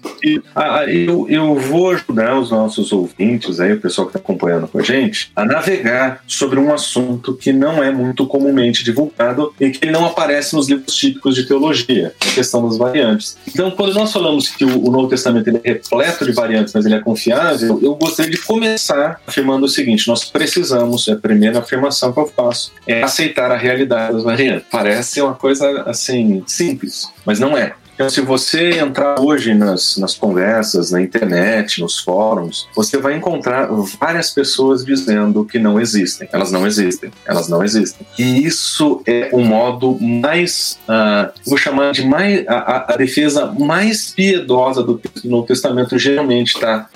Speaker 3: eu, eu vou ajudar os nossos ouvintes aí, o pessoal que está acompanhando com a gente, a navegar sobre um assunto que não é muito comumente divulgado e que não aparece nos livros típicos de teologia, a questão das variantes. Então, quando nós falamos que o, Novo Testamento é repleto de variantes, mas ele é confiável, eu gostaria de começar afirmando o seguinte: nós precisamos, é a primeira afirmação que eu faço, é aceitar a realidade das variantes. Parece uma coisa assim simples, mas não é. Então, se você entrar hoje nas, nas conversas, na internet, nos fóruns, você vai encontrar várias pessoas dizendo que não existem. Elas não existem. Elas não existem. E isso é o modo mais, uh, vou chamar de mais, a, a, defesa mais piedosa do Novo Testamento geralmente está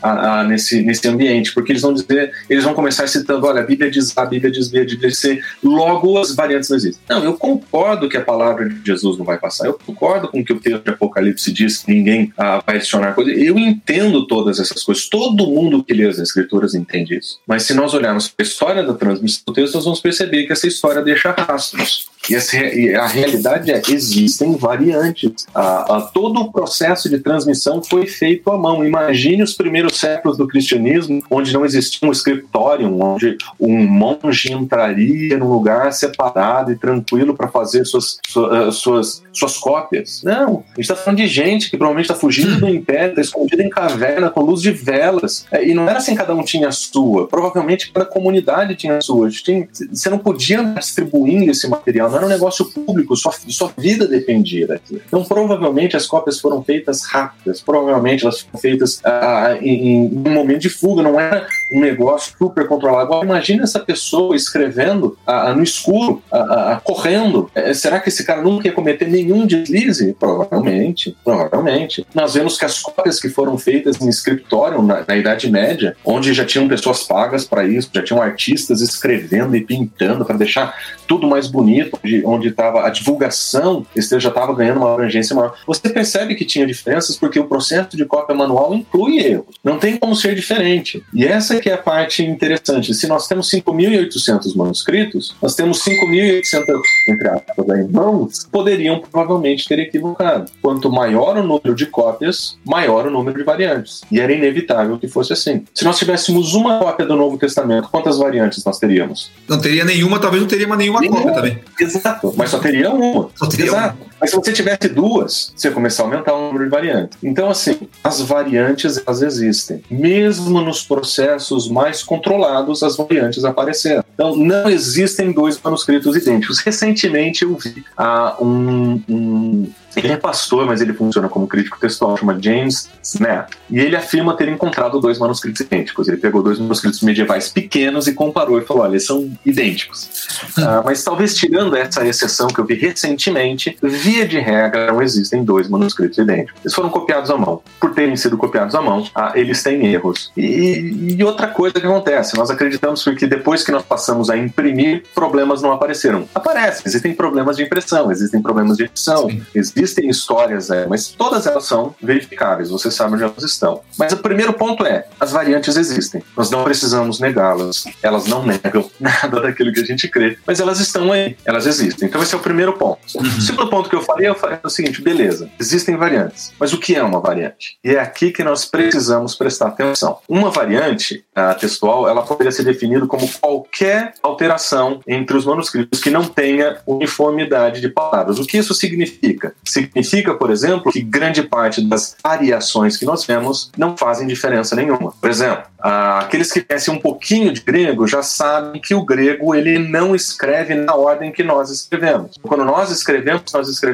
Speaker 3: nesse, nesse ambiente, porque eles vão dizer, eles vão começar citando, olha, a Bíblia diz A, a Bíblia diz B, a Bíblia diz C, logo as variantes não existem. Não, eu concordo que a palavra de Jesus não vai passar, eu concordo com o que o texto Apocalipse diz que ninguém ah, vai adicionar coisa. Eu entendo todas essas coisas. Todo mundo que lê as Escrituras entende isso. Mas se nós olharmos para a história da transmissão do texto, nós vamos perceber que essa história deixa rastros. E, a realidade é existem variantes. A, a, todo o processo de transmissão foi feito à mão. Imagine os primeiros séculos do cristianismo, onde não existia um escritório, onde um monge entraria num lugar separado e tranquilo para fazer suas, suas, suas, suas cópias. Não, a gente está falando de gente que provavelmente está fugindo do império, está escondida em caverna com luz de velas. É, e não era assim cada um tinha a sua. Provavelmente cada comunidade tinha a sua. Você não podia distribuindo esse material, não era um negócio público, sua, sua vida dependia daquilo. Então provavelmente as cópias foram feitas rápidas, provavelmente elas foram feitas ah, em, em, um momento de fuga, não era um negócio super controlado. Agora imagine essa pessoa escrevendo ah, no escuro, ah, ah correndo. É, será que esse cara nunca ia cometer nenhum deslize? Provavelmente Provavelmente, provavelmente. Nós vemos que as cópias que foram feitas em escritório na, na Idade Média, onde já tinham pessoas pagas para isso, já tinham artistas escrevendo e pintando para deixar tudo mais bonito, onde estava a divulgação, esse já estava ganhando uma abrangência maior. Você percebe que tinha diferenças porque o processo de cópia manual inclui erros. Não tem como ser diferente. E essa que é a parte interessante. Se nós temos 5.800 manuscritos, nós temos 5.800, entre aspas, mãos, poderiam provavelmente ter equivocado quanto maior o número de cópias, maior o número de variantes. E era inevitável que fosse assim. Se nós tivéssemos uma cópia do Novo Testamento, quantas variantes nós teríamos?
Speaker 1: Não teria nenhuma, talvez não teria nenhuma nenhuma. cópia também.
Speaker 3: Exato, mas só teria uma. Só teria Exato. Uma. Mas se você tivesse duas, você ia começar a aumentar o número de variantes. Então, assim, as variantes elas existem. Mesmo nos processos mais controlados, as variantes apareceram. Então, não existem dois manuscritos idênticos. Recentemente eu vi ah, um, um ele é pastor, mas ele funciona como crítico textual, chama James Snap. E ele afirma ter encontrado dois manuscritos idênticos. Ele pegou dois manuscritos medievais pequenos e comparou e falou: olha, eles são idênticos. Hum. Uh, mas talvez tirando essa exceção que eu vi recentemente, via de regra não existem dois manuscritos idênticos. Eles foram copiados à mão. Por terem sido copiados à mão, uh, eles têm erros. E, e, outra coisa que acontece, nós acreditamos que depois que nós passamos a imprimir, problemas não apareceram. Aparecem, existem problemas de impressão, existem problemas de edição, existem Existem histórias, é, mas todas elas são verificáveis, você sabe onde elas estão. Mas o primeiro ponto é: as variantes existem, nós não precisamos negá-las, elas não negam nada daquilo que a gente crê, mas elas estão aí, elas existem. Então, esse é o primeiro ponto. Uhum. O segundo ponto que eu eu falei, eu falei o seguinte, beleza, existem variantes, mas o que é uma variante? E é aqui que nós precisamos prestar atenção. Uma variante textual, ela poderia ser definida como qualquer alteração entre os manuscritos que não tenha uniformidade de palavras. O que isso significa? Significa, por exemplo, que grande parte das variações que nós vemos não fazem diferença nenhuma. Por exemplo, aqueles que conhecem um pouquinho de grego já sabem que o grego ele não escreve na ordem que nós escrevemos. Quando nós escrevemos, nós escrevemos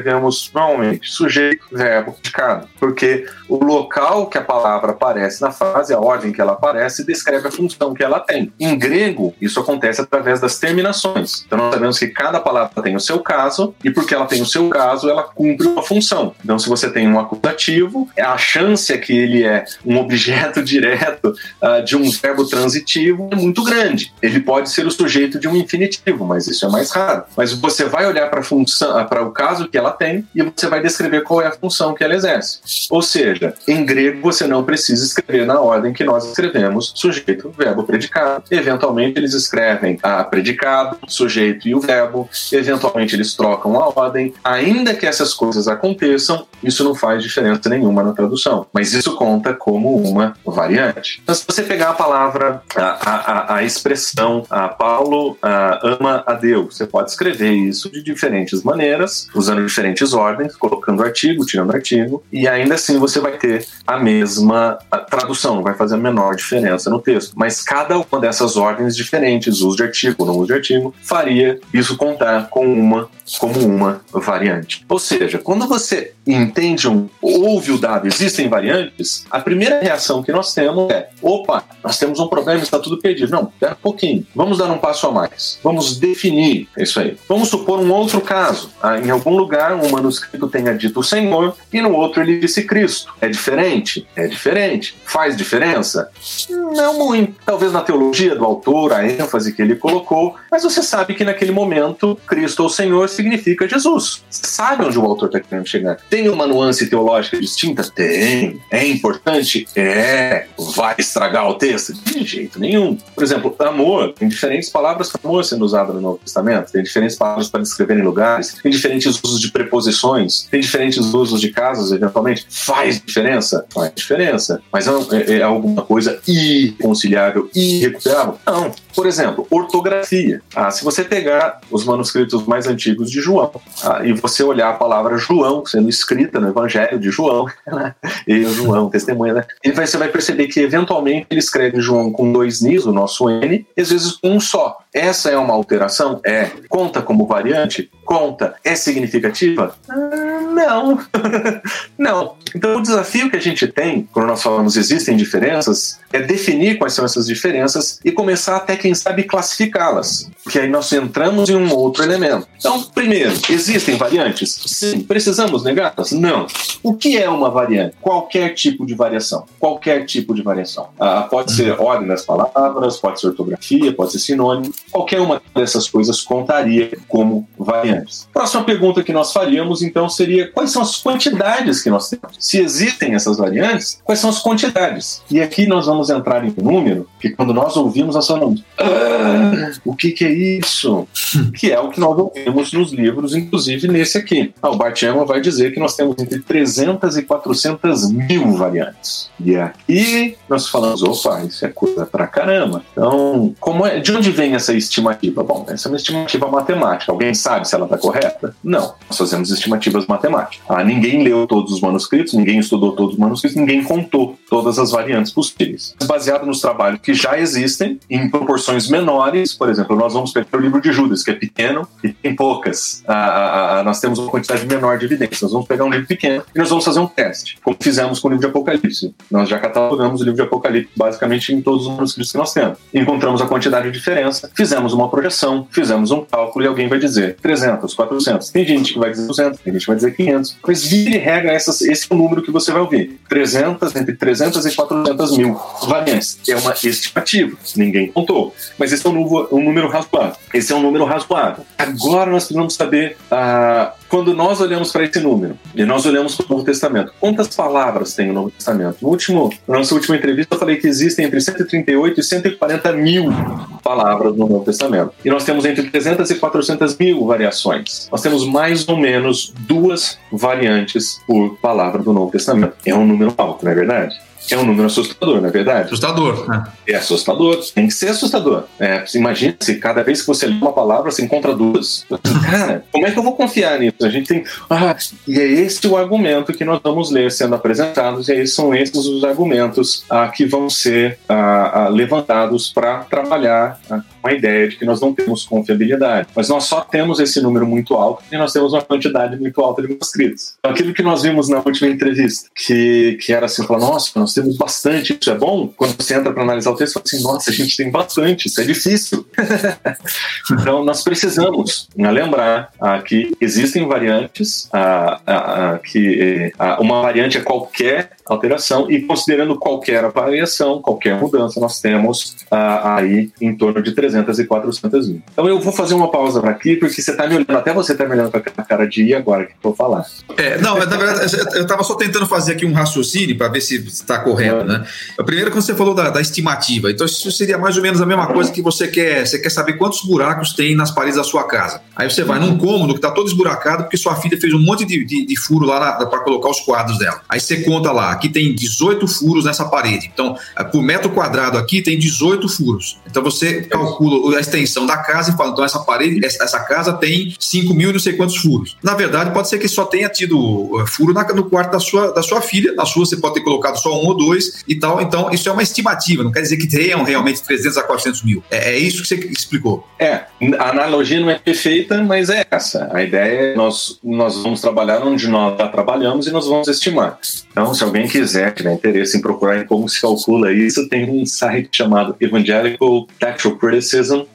Speaker 3: normalmente sujeito, verbo, predicado, porque o local que a palavra aparece na frase, a ordem que ela aparece, descreve a função que ela tem. Em grego, isso acontece através das terminações. Então nós sabemos que cada palavra tem o seu caso e porque ela tem o seu caso, ela cumpre uma função. Então se você tem um acusativo, a chance é que ele é um objeto direto uh, de um verbo transitivo é muito grande. Ele pode ser o sujeito de um infinitivo, mas isso é mais raro. Mas você vai olhar para a função, para o caso que ela tem e você vai descrever qual é a função que ela exerce. Ou seja, em grego você não precisa escrever na ordem que nós escrevemos sujeito, verbo, predicado. Eventualmente eles escrevem a predicado, sujeito e o verbo. Eventualmente eles trocam a ordem. Ainda que essas coisas aconteçam, isso não faz diferença nenhuma na tradução. Mas isso conta como uma variante. Então, se você pegar a palavra, a, a, a expressão, a Paulo a, ama a Deus, você pode escrever isso de diferentes maneiras, usando diferentes ordens, colocando artigo, tirando artigo, e ainda assim você vai ter a mesma tradução, não vai fazer a menor diferença no texto. Mas cada uma dessas ordens diferentes, uso de artigo, não uso de artigo, faria isso contar com uma como uma variante. Ou seja, quando você entende um, ouve o dado, existem variantes, a primeira reação que nós temos é: opa, nós temos um problema, está tudo perdido. Não, espera um pouquinho, vamos dar um passo a mais, vamos definir isso aí. Vamos supor um outro caso. Ah, em algum lugar, um manuscrito tenha dito o Senhor e no outro ele disse Cristo. É diferente? É diferente. Faz diferença? Não muito. Talvez na teologia do autor, a ênfase que ele colocou, mas você sabe que naquele momento, Cristo ou Senhor significa Jesus. Sabe onde o autor está querendo chegar. Tem uma nuance teológica distinta? Tem. É importante? É. Vai estragar o texto? De jeito nenhum. Por exemplo, amor. Tem diferentes palavras para amor sendo usada no Novo Testamento. Tem diferentes palavras para descrever em lugares. Tem diferentes usos de preposições. Tem diferentes usos de casos, eventualmente. Faz diferença? Faz diferença. Mas é, é alguma coisa irreconciliável, irrecuperável? Não. Por exemplo, ortografia. Ah, se você pegar os manuscritos mais antigos de João ah, e você olhar a palavra João sendo escrita no Evangelho de João, né? e o João, testemunha, né? você vai perceber que eventualmente ele escreve João com dois nis, o nosso N, e às vezes com um só. Essa é uma alteração? É. Conta como variante? Conta. É significativa? Não. não. Então o desafio que a gente tem, quando nós falamos existem diferenças, é definir quais são essas diferenças e começar até que quem sabe classificá-las, porque aí nós entramos em um outro elemento. Então, primeiro, existem variantes? Sim. Precisamos negá-las? Não. O que é uma variante? Qualquer tipo de variação. Qualquer tipo de variação. Ah, pode ser ordem das palavras, pode ser ortografia, pode ser sinônimo. Qualquer uma dessas coisas contaria como variantes. Próxima pergunta que nós faríamos, então, seria quais são as quantidades que nós temos? Se existem essas variantes, quais são as quantidades? E aqui nós vamos entrar em número, que quando nós ouvimos, nós falamos, ah, o que, que, é isso? que é o que nós ouvimos nos livros, inclusive nesse aqui. O Bart Ehrman vai dizer que nós temos entre 300 e 400 mil variantes. E aqui nós falamos, opa, isso é coisa pra caramba. Então, como é, de onde vem essa estimativa? Bom, essa é uma estimativa matemática. Alguém sabe se ela está correta? Não. Nós fazemos estimativas matemáticas. Ah, ninguém leu todos os manuscritos, ninguém estudou todos os manuscritos, ninguém contou todas as variantes possíveis. Baseado nos trabalhos que já existem, em proporções menores, por exemplo, nós vamos pegar o livro de Judas, que é pequeno e tem poucas, a, a, a, nós temos uma quantidade menor de evidências. Nós vamos pegar um livro pequeno e nós vamos fazer um teste, como fizemos com o livro de Apocalipse. Nós já catalogamos o livro de Apocalipse basicamente em todos os manuscritos que nós temos. Encontramos a quantidade de diferença, fizemos uma projeção, fizemos um cálculo e alguém vai dizer 300, 400. Tem gente que vai dizer 200, tem gente que vai dizer 500. Mas vira e regra, essas, esse é o número que você vai ouvir. 300, entre 300 e 400 mil variantes. É uma estimativa. Ninguém contou mas esse é um, número, um número razoável. Esse é um número razoável. Agora nós precisamos saber ah, quando nós olhamos para esse número e nós olhamos para o Novo Testamento, quantas palavras tem o Novo Testamento? No último, na nossa última entrevista, eu falei que existem entre 138 e 140 mil palavras no Novo Testamento. E nós temos entre 300 e 400 mil variações. Nós temos mais ou menos duas variantes por palavra do Novo Testamento. É um número alto, não é verdade? É um número assustador, não é verdade?
Speaker 1: Assustador.
Speaker 3: Né? É assustador, tem que ser assustador. É, imagina se cada vez que você lê uma palavra, você encontra duas. Cara, como é que eu vou confiar nisso? A gente tem. Ah, e é esse o argumento que nós vamos ler sendo apresentados, e aí são esses os argumentos ah, que vão ser ah, ah levantados para trabalhar ah, com a ideia de que nós não temos confiabilidade. Mas nós só temos esse número muito alto e nós temos uma quantidade muito alta de manuscritos. Então, aquilo que nós vimos na última entrevista, que, que era assim, falar, nossa, nós temos bastante, isso é bom? Quando você entra para analisar o texto, você fala assim, nossa, a gente tem bastante, isso é difícil. então, nós precisamos né, lembrar ah, que existem variantes, ah, ah, ah que ah, uma variante é qualquer alteração e considerando qualquer variação, qualquer mudança, nós temos ah, aí em torno de 300 e 400 mil. Então eu vou fazer uma pausa para aqui, porque você está me olhando, até você está me olhando com a cara de ir agora que eu vou falar.
Speaker 1: É, não, na verdade, eu estava só tentando fazer aqui um raciocínio para ver se está correto, né? Primeiro, quando você falou da, da, estimativa, então isso seria mais ou menos a mesma coisa que você quer, você quer saber quantos buracos tem nas paredes da sua casa. Aí você vai num cômodo que está todo esburacado porque sua filha fez um monte de, de, de furo lá para colocar os quadros dela. Aí você conta lá, aqui tem 18 furos nessa parede. Então, por metro quadrado aqui tem 18 furos. Então você calcula a extensão da casa e fala, então essa parede, essa casa tem 5 mil e não sei quantos furos. Na verdade, pode ser que só tenha tido eh, furo no quarto da sua, da sua filha. Na sua você pode ter colocado só um ou dois e tal. Então, isso é uma estimativa, não quer dizer que tenham realmente 300 a 400 mil. É, é isso que você explicou.
Speaker 3: É, a analogia não é perfeita, mas é essa. A ideia é nós, nós vamos trabalhar onde nós já trabalhamos e nós vamos estimar. Então, se alguém quiser, tiver interesse em procurar como se calcula isso, tem um site chamado Evangelical Textual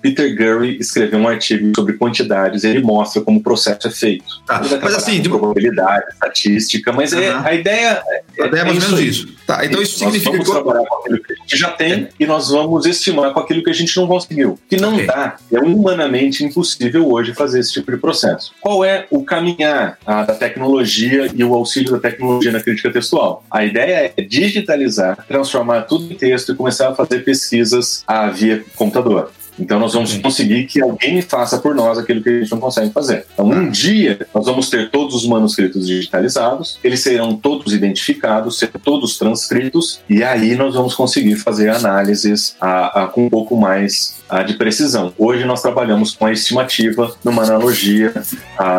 Speaker 3: Peter Gurry escreveu um artigo sobre quantidades e ele mostra como o processo é feito.
Speaker 1: Tá, mas assim,
Speaker 3: de probabilidade, estatística, mas é, a ideia
Speaker 1: é, a ideia é mais ou menos isso. Tá, então isso
Speaker 3: nós significa
Speaker 1: vamos
Speaker 3: que trabalhar com aquilo que a gente já tem é. e nós vamos estimar com aquilo que a gente não conseguiu. Que não okay. dá, é humanamente impossível hoje fazer esse tipo de processo. Qual é o caminhar ah, da tecnologia e o auxílio da tecnologia na crítica textual? A ideia é digitalizar, transformar tudo em texto e começar a fazer pesquisas ah, via computador. Então nós vamos conseguir que alguém faça por nós aquilo que a gente não consegue fazer. Então um dia nós vamos ter todos os manuscritos digitalizados, eles serão todos identificados, serão todos transcritos e aí nós vamos conseguir fazer análises a, a, com um pouco mais a, de precisão. Hoje nós trabalhamos com a estimativa numa analogia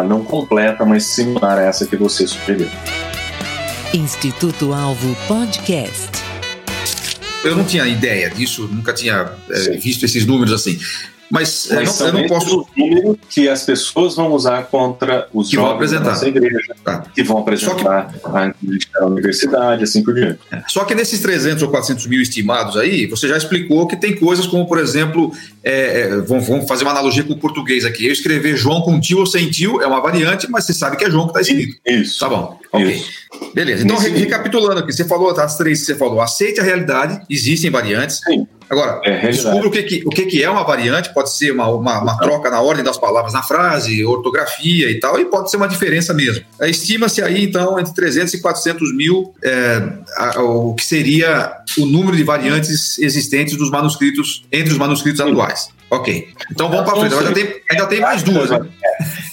Speaker 3: não completa, mas similar a essa que você sugeriu.
Speaker 2: Instituto Alvo Podcast
Speaker 1: eu não tinha ideia disso, nunca tinha é, visto esses números assim. Mas,
Speaker 3: Mas eu, não, eu não posso. números que as pessoas vão usar contra os que jovens da nossa igreja, tá. que vão apresentar que... a universidade, assim por diante.
Speaker 1: É. Só que nesses 300 ou 400 mil estimados aí, você já explicou que tem coisas como, por exemplo, é, é, vamos, vamos, fazer uma analogia com o português aqui. Eu escrever João com tio ou sem tio é uma variante, mas você sabe que é João que está escrito.
Speaker 3: Isso.
Speaker 1: Tá bom. Ok. Isso. Beleza. Então, Nesse... recapitulando aqui, você falou as três que você falou. Aceite a realidade, existem variantes. Sim. Agora, é, descubra o, que, que, o que, que é uma variante, pode ser uma, uma, uma, troca na ordem das palavras na frase, ortografia e tal, e pode ser uma diferença mesmo. Estima-se aí, então, entre 300 e 400 mil é, a, o que seria o número de variantes existentes dos manuscritos, entre os manuscritos atuais. Ok. Então vamos para frente. Ainda tem, ainda tem mais duas. Né?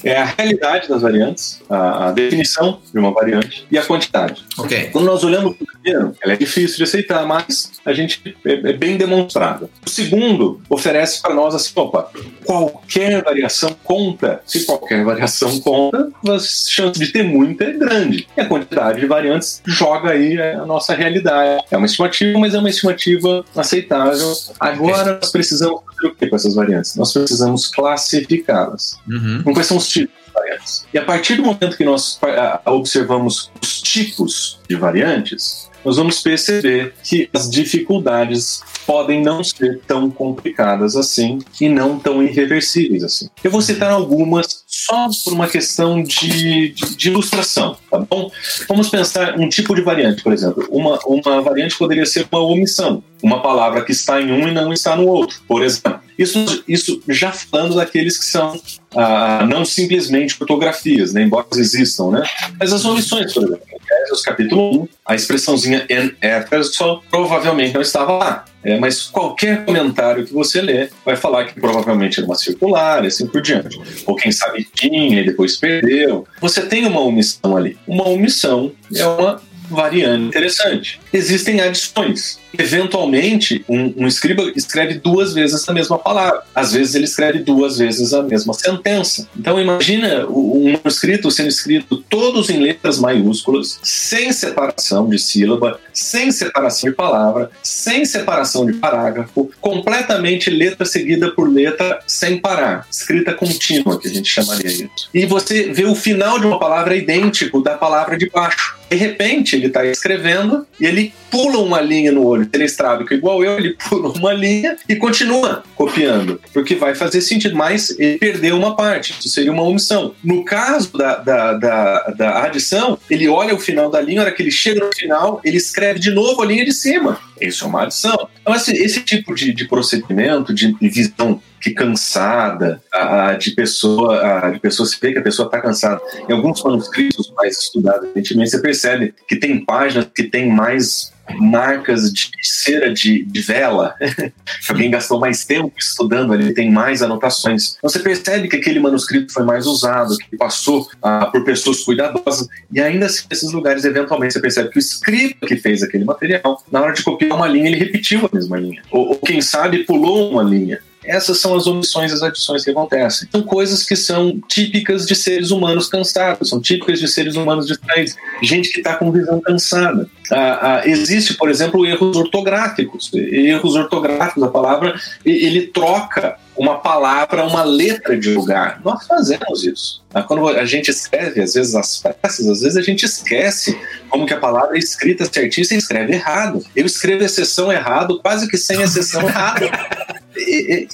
Speaker 3: É a realidade das variantes, a, definição de uma variante e a quantidade.
Speaker 1: Ok.
Speaker 3: Quando nós olhamos ela é difícil de aceitar, mas a gente é, é bem demonstrada. O segundo oferece para nós assim, opa, qualquer variação conta. Se qualquer variação conta, a chance de ter muita é grande. E a quantidade de variantes joga aí a nossa realidade. É uma estimativa, mas é uma estimativa aceitável. Agora nós precisamos fazer o que com essas variantes? Nós precisamos classificá-las. Uhum. Quais são os tipos de variantes? E a partir do momento que nós observamos os tipos de variantes, nós vamos perceber que as dificuldades podem não ser tão complicadas assim e não tão irreversíveis assim. Eu vou citar algumas só por uma questão de, de, de, ilustração, tá bom? Vamos pensar um tipo de variante, por exemplo. Uma, uma variante poderia ser uma omissão, uma palavra que está em um e não está no outro, por exemplo. Isso, isso já falando daqueles que são ah, não simplesmente fotografias, né, embora existam, né? Mas as omissões, por exemplo, Efésios capítulo 1, a expressãozinha en Éfeso provavelmente não estava lá. É, mas qualquer comentário que você lê vai falar que provavelmente era uma circular e assim por diante. Ou quem sabe tinha e depois perdeu. Você tem uma omissão ali. Uma omissão é uma variante interessante. Existem adições. Eventualmente, um, um, escriba escreve duas vezes a mesma palavra. Às vezes, ele escreve duas vezes a mesma sentença. Então, imagina um manuscrito sendo escrito todos em letras maiúsculas, sem separação de sílaba, sem separação de palavra, sem separação de parágrafo, completamente letra seguida por letra, sem parar. Escrita contínua, que a gente chamaria isso. E você vê o final de uma palavra idêntico da palavra de baixo. De repente, ele está escrevendo e ele pula uma linha no olho telestrábico igual eu, ele pula uma linha e continua copiando, porque vai fazer sentido, mas ele perdeu uma parte, isso seria uma omissão. No caso da, da, da, da adição, ele olha o final da linha, a hora que ele chega no final, ele escreve de novo a linha de cima. Isso é uma adição. Então, esse, esse tipo de, de procedimento, de visão que cansada, a, de pessoa, a, de pessoa se vê que a pessoa está cansada. Em alguns manuscritos mais estudados recentemente, você percebe que tem páginas que tem mais marcas de cera de, de vela, alguém gastou mais tempo estudando ali, tem mais anotações. Então você percebe que aquele manuscrito foi mais usado, que passou ah, por pessoas cuidadosas, e ainda assim, nesses lugares, eventualmente, você percebe que o escrito que fez aquele material, na hora de copiar uma linha, ele repetiu a mesma linha. Ou, ou quem sabe, pulou uma linha. Essas são as omissões e as adições que acontecem. São coisas que são típicas de seres humanos cansados, são típicas de seres humanos distraídos, gente que está com visão cansada. Ah, ah, existe, por exemplo, erros ortográficos. Erros ortográficos, a palavra, ele troca uma palavra, uma letra de lugar. Nós fazemos isso. Ah, quando a gente escreve, às vezes, as peças, às vezes a gente esquece como que a palavra é escrita certinho e escreve errado. Eu escrevo exceção errado, quase que sem exceção errado.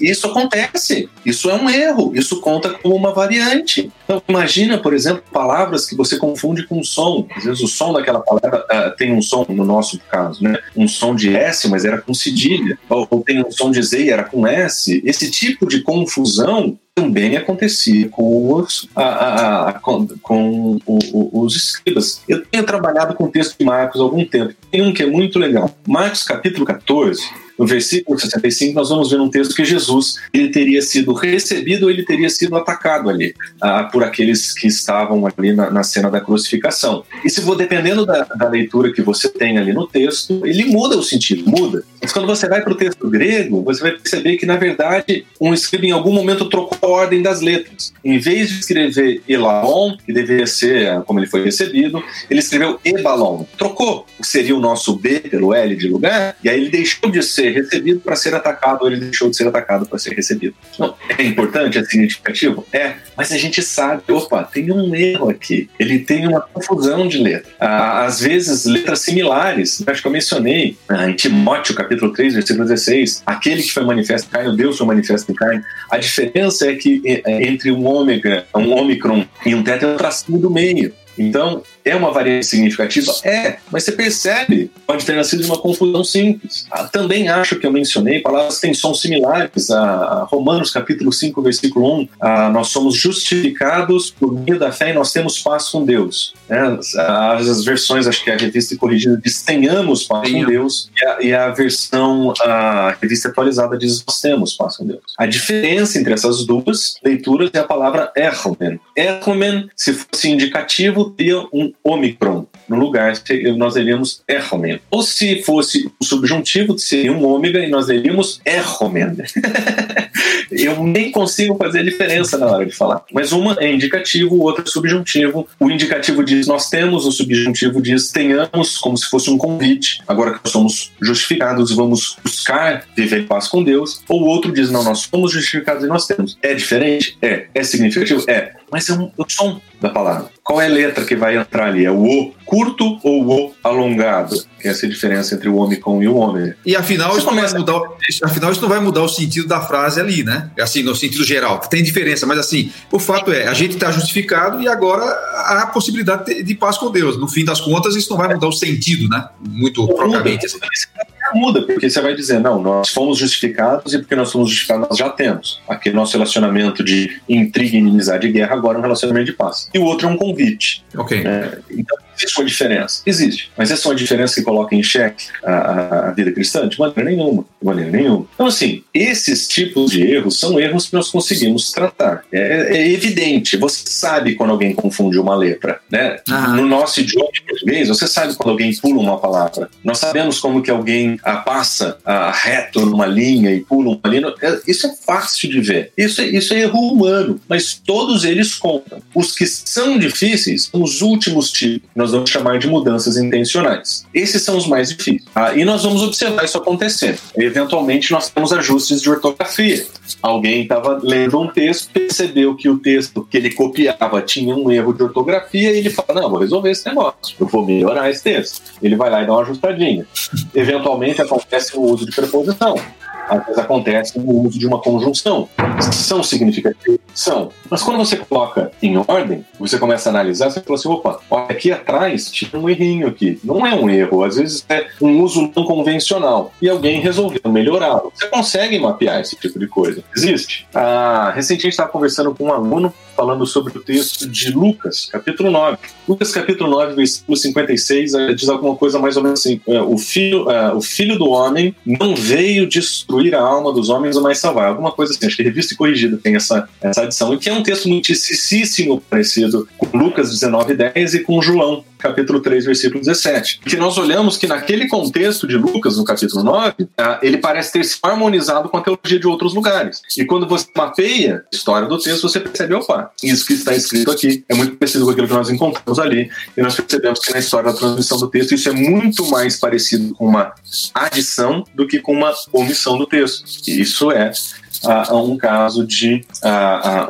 Speaker 3: Isso acontece, isso é um erro, isso conta como uma variante. Então, imagina, por exemplo, palavras que você confunde com som. Às vezes o som daquela palavra uh, tem um som, no nosso caso, né? um som de S, mas era com cedilha, ou, ou tem um som de Z e era com S. Esse tipo de confusão também acontecia com os, a, a, a, com, com o, o, os escribas. Eu tenho trabalhado com o texto de Marcos há algum tempo. Tem um que é muito legal. Marcos capítulo 14, no versículo 65, nós vamos ver um texto que Jesus ele teria sido recebido, ele teria sido atacado ali ah, por aqueles que estavam ali na, na, cena da crucificação. E se for dependendo da, da, leitura que você tem ali no texto, ele muda o sentido, muda. Mas quando você vai para o texto grego, você vai perceber que na verdade um escriba em algum momento trocou a ordem das letras. Em vez de escrever Elaon, que deveria ser ah, como ele foi recebido, ele escreveu Ebalon. Trocou. Seria o nosso B pelo L de lugar, e aí ele deixou de ser ser recebido para ser atacado, ou ele deixou de ser atacado para ser recebido. É importante, é significativo? É, mas a gente sabe, opa, tem um erro aqui. Ele tem uma confusão de letra. Ah, às vezes, letras similares, acho que eu mencionei ah, em Timóteo, capítulo 3, versículo 16, aquele que foi manifesto em carne, Deus foi manifesto em carne. A diferença é que é, entre um ômega, um ômicron e um teta é um tracinho do meio. Então, é uma variante significativa? É, mas você percebe, pode ter nascido de uma confusão simples. Ah, também acho que eu mencionei, palavras têm sons similares. A Romanos capítulo 5, versículo 1, ah, nós somos justificados por meio da fé e nós temos paz com Deus. É, as, versões, acho que a revista corrigida diz tenhamos paz com Deus, e a, e a, versão, a revista atualizada diz nós temos paz com Deus. A diferença entre essas duas leituras é a palavra erromen. Erromen, se fosse indicativo, teria um Omicron. No lugar, nós leríamos Erromen. Ou se fosse o subjuntivo, seria um ômega e nós leríamos Erromen. Eu nem consigo fazer a diferença na hora de falar. Mas uma é indicativo, o outro é subjuntivo. O indicativo diz nós temos, o subjuntivo diz tenhamos, como se fosse um convite. Agora que nós somos justificados, vamos buscar viver em paz com Deus. Ou o outro diz não, nós somos justificados e nós temos. É diferente? É. É significativo? É. Mas é, um, é o som da palavra. qual é a letra que vai entrar ali? É o O curto ou o alongado? É essa diferença entre o Omicron e o Ômega.
Speaker 1: E afinal isso, começa... mudar, afinal, isso não vai mudar o sentido da frase ali, né? Assim, no sentido geral. Tem diferença, mas assim, o fato é, a gente está justificado e agora há a possibilidade de paz com Deus. No fim das contas, isso não vai mudar o sentido, né? Muito propriamente. Assim
Speaker 3: muda, porque você vai dizer, não, nós fomos justificados e porque nós fomos justificados nós já temos. Aquele nosso relacionamento de intriga, inimizade e guerra agora é um relacionamento de paz. E o outro é um convite.
Speaker 1: Ok.
Speaker 3: É, então, Existe uma diferença? Existe. Mas essa é uma diferença que coloca em xeque a, a, vida cristã? De maneira nenhuma. De maneira nenhuma. Então, assim, esses tipos de erros são erros que nós conseguimos tratar. É, é evidente. Você sabe quando alguém confunde uma letra. Né? No nosso idioma português, você sabe quando alguém pula uma palavra. Nós sabemos como que alguém a, passa a, reto numa linha e pula uma linha. É, isso é fácil de ver. Isso é, isso é erro humano. Mas todos eles contam. Os que são difíceis são os últimos tipos nós vamos chamar de mudanças intencionais. Esses são os mais difíceis. Ah, e nós vamos observar isso acontecer. Eventualmente, nós temos ajustes de ortografia. Alguém estava lendo um texto, percebeu que o texto que ele copiava tinha um erro de ortografia e ele fala: Não, vou resolver esse negócio, eu vou melhorar esse texto. Ele vai lá e dá uma ajustadinha. Eventualmente, acontece o uso de preposição às vezes acontece no uso de uma conjunção. São significativos? São. Mas quando você coloca em ordem, você começa a analisar, você fala assim, opa, olha, aqui atrás tinha um errinho aqui. Não é um erro, às vezes é um uso não convencional. E alguém resolveu melhorá-lo. Você consegue mapear esse tipo de coisa. Existe. Ah, recentemente estava conversando com um aluno falando sobre o texto de Lucas, capítulo 9. Lucas, capítulo 9, versículo 56, eh, diz alguma coisa mais ou menos assim: eh, o filho, uh, o filho do homem não veio destruir a alma dos homens, mas salvar. Alguma coisa assim, acho que revista e corrigida tem essa, essa adição. E que é um texto muitíssimo parecido com Lucas 19, 10 e com João capítulo 3, versículo 17. Que nós olhamos que naquele contexto de Lucas, no capítulo 9, ah, ele parece ter se harmonizado com a teologia de outros lugares. E quando você mapeia a história do texto, você percebe, opa, isso que está escrito aqui é muito parecido com aquilo que nós encontramos ali. E nós percebemos que na história da transmissão do texto, isso é muito mais parecido com uma adição do que com uma omissão do texto. E isso é a, a um caso de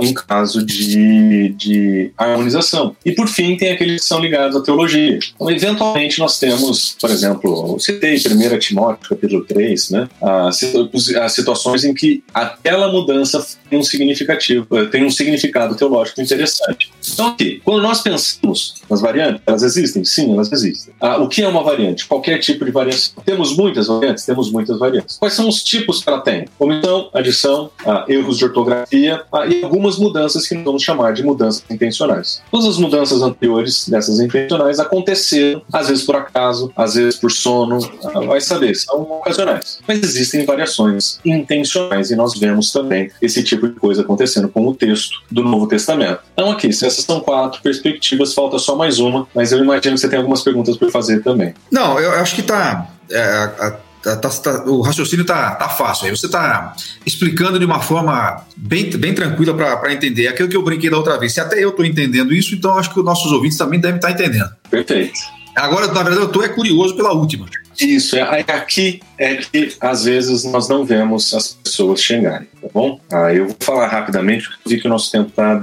Speaker 3: um caso de, de harmonização. E por fim tem aqueles que são ligados à teologia. Então, eventualmente nós temos, por exemplo, eu citei 1 Timóteo capítulo 3, né? As situações em que aquela mudança tem um significativo, tem um significado teológico interessante. Então aqui, quando nós pensamos nas variantes, elas existem? Sim, elas existem. Ah, o que é uma variante? Qualquer tipo de variação. Temos muitas variantes? Temos muitas variantes. Quais são os tipos que ela tem? Omissão, adição, ah, erros de ortografia ah, e algumas mudanças que vamos chamar de mudanças intencionais. Todas as mudanças anteriores dessas intencionais aconteceram, às vezes por acaso, às vezes por sono, ah, vai saber, são ocasionais. Mas existem variações intencionais e nós vemos também esse tipo de coisa acontecendo com o texto do Novo Testamento. Então, aqui, se essas são quatro perspectivas, falta só mais uma, mas eu imagino que você tem algumas perguntas para fazer também.
Speaker 1: Não, eu acho que tá. É, a, Tá, tá, tá, o raciocínio tá, tá fácil. Aí você tá explicando de uma forma bem, bem tranquila para entender. Aquilo que eu brinquei da outra vez. Se até eu estou entendendo isso, então acho que os nossos ouvintes também devem estar tá entendendo.
Speaker 3: Perfeito.
Speaker 1: Agora, na verdade, eu estou é curioso pela última.
Speaker 3: Isso, é, aqui é que às vezes nós não vemos as pessoas chegarem, tá bom? Ah, eu vou falar rapidamente, porque vi que o nosso tempo está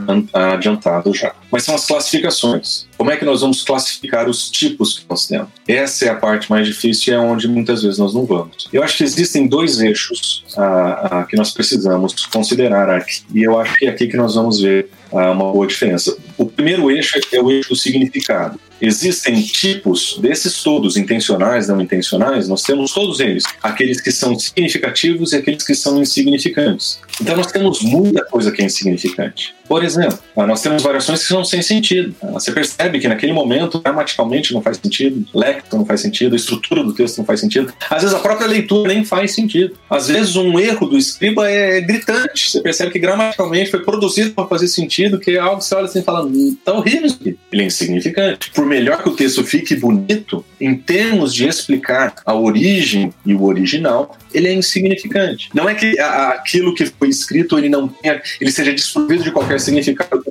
Speaker 3: adiantado já. Mas são as classificações. Como é que nós vamos classificar os tipos que nós temos? Essa é a parte mais difícil e é onde muitas vezes nós não vamos. Eu acho que existem dois eixos ah, ah, que nós precisamos considerar aqui, e eu acho que é aqui que nós vamos ver ah, uma boa diferença. O primeiro eixo é o eixo do significado. Existem tipos desses todos, intencionais, não intencionais, nós temos todos eles. Aqueles que são significativos e aqueles que são insignificantes. Então nós temos muita coisa que é insignificante. Por exemplo, ah, nós temos variações que são sem sentido. Ah, você percebe que naquele momento, gramaticalmente não faz sentido, lecto não faz sentido, a estrutura do texto não faz sentido. Às vezes a própria leitura nem faz sentido. Às vezes um erro do escriba é gritante. Você percebe que gramaticalmente foi produzido para fazer sentido, que é algo que você olha assim e fala, hum, tá horrível isso aqui. Ele é insignificante. Por melhor que o texto fique bonito, em termos de explicar a origem e o original, ele é insignificante. Não é que aquilo que foi escrito ele não tenha, ele seja desprovido de qualquer significado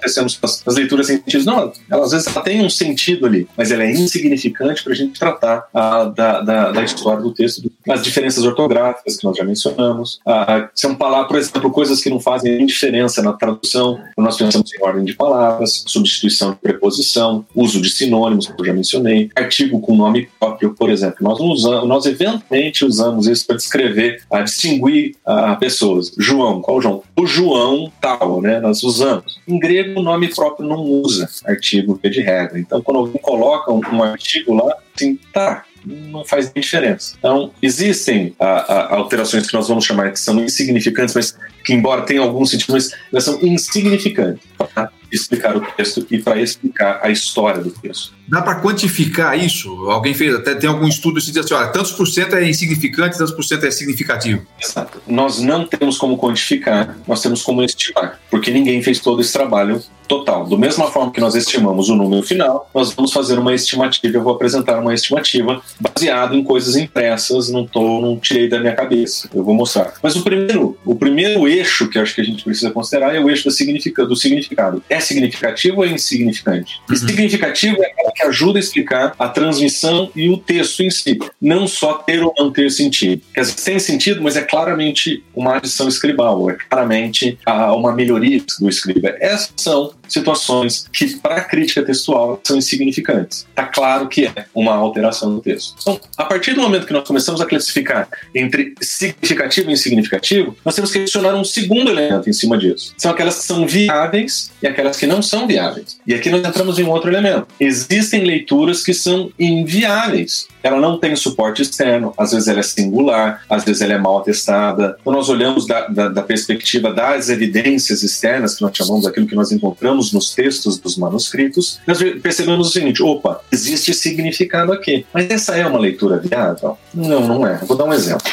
Speaker 3: acontecendo as, as leituras sentido. Não, ela, às vezes ela tem um sentido ali, mas ela é insignificante para a gente tratar a, da, da, da, história do texto, as diferenças ortográficas que nós já mencionamos. A, são palavras, por exemplo, coisas que não fazem diferença na tradução. Nós pensamos em ordem de palavras, substituição de preposição, uso de sinônimos, que eu já mencionei, artigo com nome próprio, por exemplo. Nós usamos, nós eventualmente usamos isso para descrever, a distinguir a pessoas. João, qual João? O João tal, né? Nós usamos. Em grego, o nome próprio não usa artigo de regra. Então, quando alguém coloca um, um artigo lá, assim, tá, não faz diferença. Então, existem a, a, alterações que nós vamos chamar que são insignificantes, mas que, embora tenham algum sentido, mas elas são insignificantes para explicar o texto e para explicar a história do texto.
Speaker 1: Dá para quantificar isso? Alguém fez, até tem algum estudo que diz assim, olha, tantos por cento é insignificante, tantos por cento é significativo.
Speaker 3: Exato. Nós não temos como quantificar, nós temos como estimar, porque ninguém fez todo esse trabalho total. Do mesma forma que nós estimamos o número final, nós vamos fazer uma estimativa, eu vou apresentar uma estimativa baseada em coisas impressas, não tô, não tirei da minha cabeça. Eu vou mostrar. Mas o primeiro, o primeiro eixo que acho que a gente precisa considerar é o eixo do significado. Do significado. É significativo ou é insignificante? Uhum. significativo é aquela que ajuda a explicar a transmissão e o texto em si, não só ter ou não ter sentido. Quer dizer, tem sentido, mas é claramente uma adição escribal, é claramente uma melhoria do escriba. Essas são situações que, para a crítica textual, são insignificantes. Está claro que é uma alteração do texto. Então, a partir do momento que nós começamos a classificar entre significativo e insignificativo, nós temos que adicionar um segundo elemento em cima disso. São aquelas que são viáveis e aquelas que não são viáveis. E aqui nós entramos em um outro elemento. Existem leituras que são inviáveis. Ela não tem suporte externo, às vezes ela é singular, às vezes ela é mal atestada. Então nós olhamos da, da, da perspectiva das evidências externas, que nós chamamos daquilo que nós encontramos olhamos nos textos dos manuscritos, nós percebemos o seguinte: opa, existe significado aqui. Mas essa é uma leitura viável? Não, não é. Vou dar um exemplo.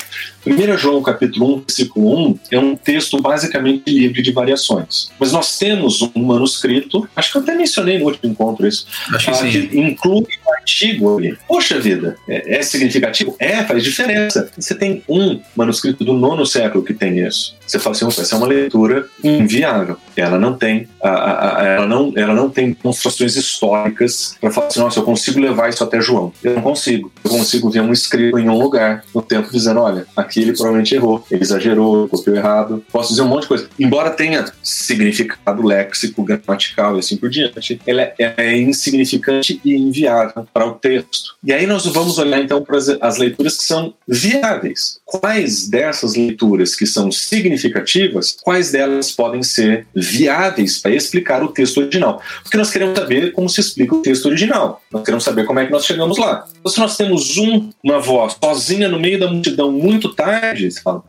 Speaker 3: 1 João capítulo 1, versículo 1 é um texto basicamente livre de variações. Mas nós temos um manuscrito, acho que eu até mencionei no último encontro isso,
Speaker 1: acho que, ah, que
Speaker 3: inclui um artigo ali. Poxa vida, é, é, significativo? É, faz diferença. Você tem um manuscrito do nono século que tem isso. Você fala assim, essa é uma leitura inviável. Ela não tem, a, a, ela não, ela não tem demonstrações históricas para falar assim, nossa, eu consigo levar isso até João. Eu não consigo. Eu consigo ver um escrito em um lugar no tempo dizendo, olha, aqui aqui ele provavelmente errou, ele exagerou, copiou errado. Posso dizer um monte de coisa. Embora tenha significado léxico, gramatical e assim por diante, ela é, é insignificante e inviável para o texto. E aí nós vamos olhar então para as leituras que são viáveis. Quais dessas leituras que são significativas, quais delas podem ser viáveis para explicar o texto original? Porque nós queremos saber como se explica o texto original. Nós queremos saber como é que nós chegamos lá. Então, se nós temos um, uma voz sozinha no meio da multidão muito tarde, você fala,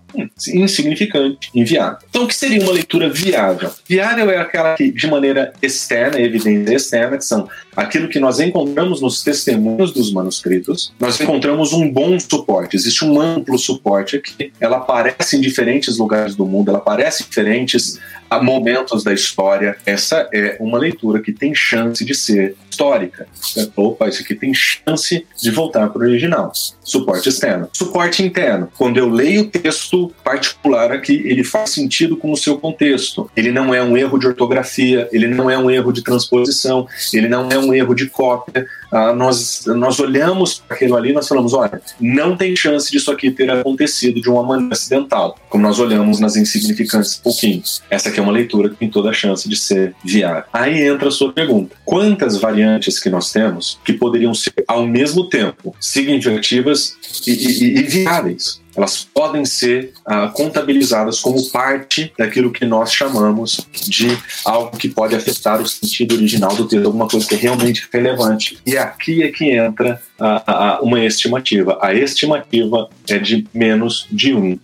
Speaker 3: insignificante, inviável. Então, o que seria uma leitura viável? Viável é aquela que, de maneira externa, evidência externa, que são aquilo que nós encontramos nos testemunhos dos manuscritos, nós encontramos um bom suporte, existe um amplo suporte aqui. Ela aparece em diferentes lugares do mundo, ela aparece em diferentes momentos da história. Essa é uma leitura que tem chance de ser histórica. Opa, isso aqui tem chance de voltar para o original. Suporte externo. Suporte interno. Quando eu leio o texto particular aqui, ele faz sentido com o seu contexto. Ele não é um erro de ortografia, ele não é um erro de transposição, ele não é um erro de cópia. Ah, nós, nós olhamos para aquilo ali e nós falamos: olha, não tem chance disso aqui ter acontecido de uma maneira acidental, como nós olhamos nas insignificantes pouquinho. Essa aqui é uma leitura que tem toda a chance de ser viável. Aí entra a sua pergunta: quantas variantes que nós temos que poderiam ser ao mesmo tempo significativas e, e, e viáveis? Elas podem ser ah, contabilizadas como parte daquilo que nós chamamos de algo que pode afetar o sentido original do texto, alguma coisa que é realmente relevante. E aqui é que entra ah, uma estimativa. A estimativa é de menos de 1%.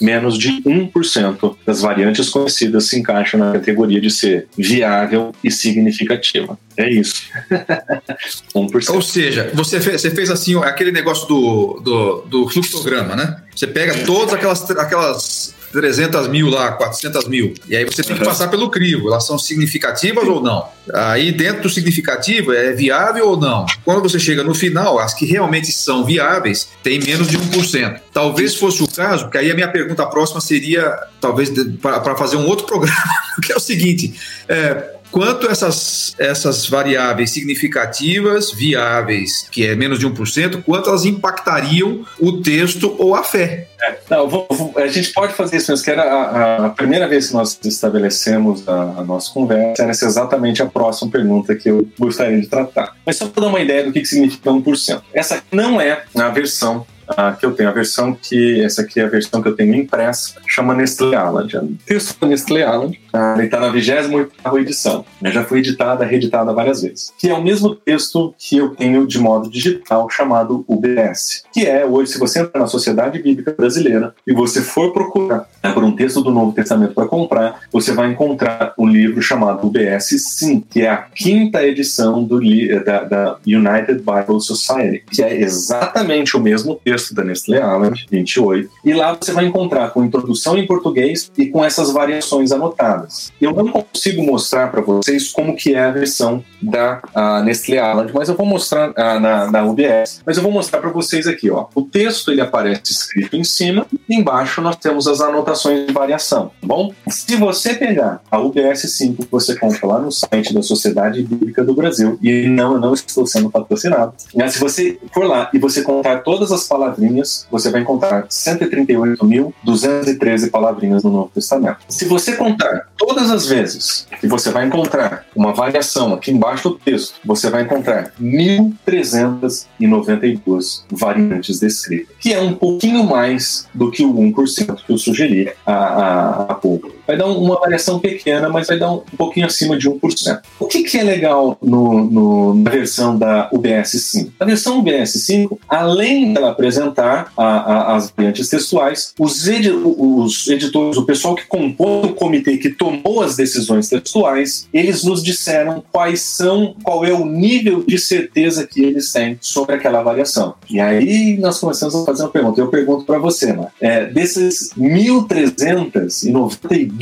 Speaker 3: Menos de 1% das variantes conhecidas se encaixam na categoria de ser viável e significativa. É isso.
Speaker 1: 1%. Ou seja, você fez, você fez assim aquele negócio do, do, do fluxograma, né? Você pega todas aquelas, aquelas 300 mil lá, 400 mil. E aí você tem que passar pelo crivo. Elas são significativas ou não? Aí dentro do significativo é viável ou não? Quando você chega no final, as que realmente são viáveis tem menos de 1%. Talvez fosse o caso, porque aí a minha pergunta próxima seria, talvez, para fazer um outro programa, que é o seguinte: é, quanto essas, essas variáveis significativas, viáveis, que é menos de 1%, quanto elas impactariam o texto ou a fé.
Speaker 3: É, não, vou, vou, a gente pode fazer isso, mas que era a, a, primeira vez que nós estabelecemos a, a, nossa conversa, era exatamente a próxima pergunta que eu gostaria de tratar. Mas só para dar uma ideia do que, que significa 1%. Essa não é a versão uh, que eu tenho. A versão que, essa aqui é a versão que eu tenho impressa, chama Nestlé Island. O texto da Nestlé Island, ele está na 28 edição. Né? Já foi editada, reeditada várias vezes. Que é o mesmo texto que eu tenho de modo digital, chamado UBS. Que é, hoje, se você entrar na Sociedade Bíblica Brasileira e você for procurar né, por um texto do Novo Testamento para comprar, você vai encontrar um livro chamado UBS Sim, que é a quinta edição do, da, da United Bible Society, que é exatamente o mesmo texto texto da Nestlé Island, 28, e lá você vai encontrar com introdução em português e com essas variações anotadas. Eu não consigo mostrar para vocês como que é a versão da Nestlé Island, mas eu vou mostrar na, na UBS, mas eu vou mostrar para vocês aqui, ó. O texto ele aparece escrito em cima, e embaixo nós temos as anotações de variação, tá bom? Se você pegar a UBS 5 que você compra lá no site da Sociedade Bíblica do Brasil, e não, eu não estou sendo patrocinado, mas se você for lá e você contar todas as palavras palavrinhas, você vai encontrar 138.213 palavrinhas no Novo Testamento. Se você contar todas as vezes que você vai encontrar uma variação aqui embaixo do texto, você vai encontrar 1.392 variantes descritas, que é um pouquinho mais do que o 1% que eu sugeri há, pouco. Vai dar uma variação pequena, mas vai dar um, pouquinho acima de 1%. O que, que é legal no, no, na versão da UBS 5? A versão UBS 5, além dela apresentar a, a, as variantes textuais. Os, edi os editores, o pessoal que compõe o comitê que tomou as decisões textuais, eles nos disseram quais são, qual é o nível de certeza que eles têm sobre aquela variação. E aí nós começamos a fazer uma pergunta. Eu pergunto para você, Mar, é, desses 1.392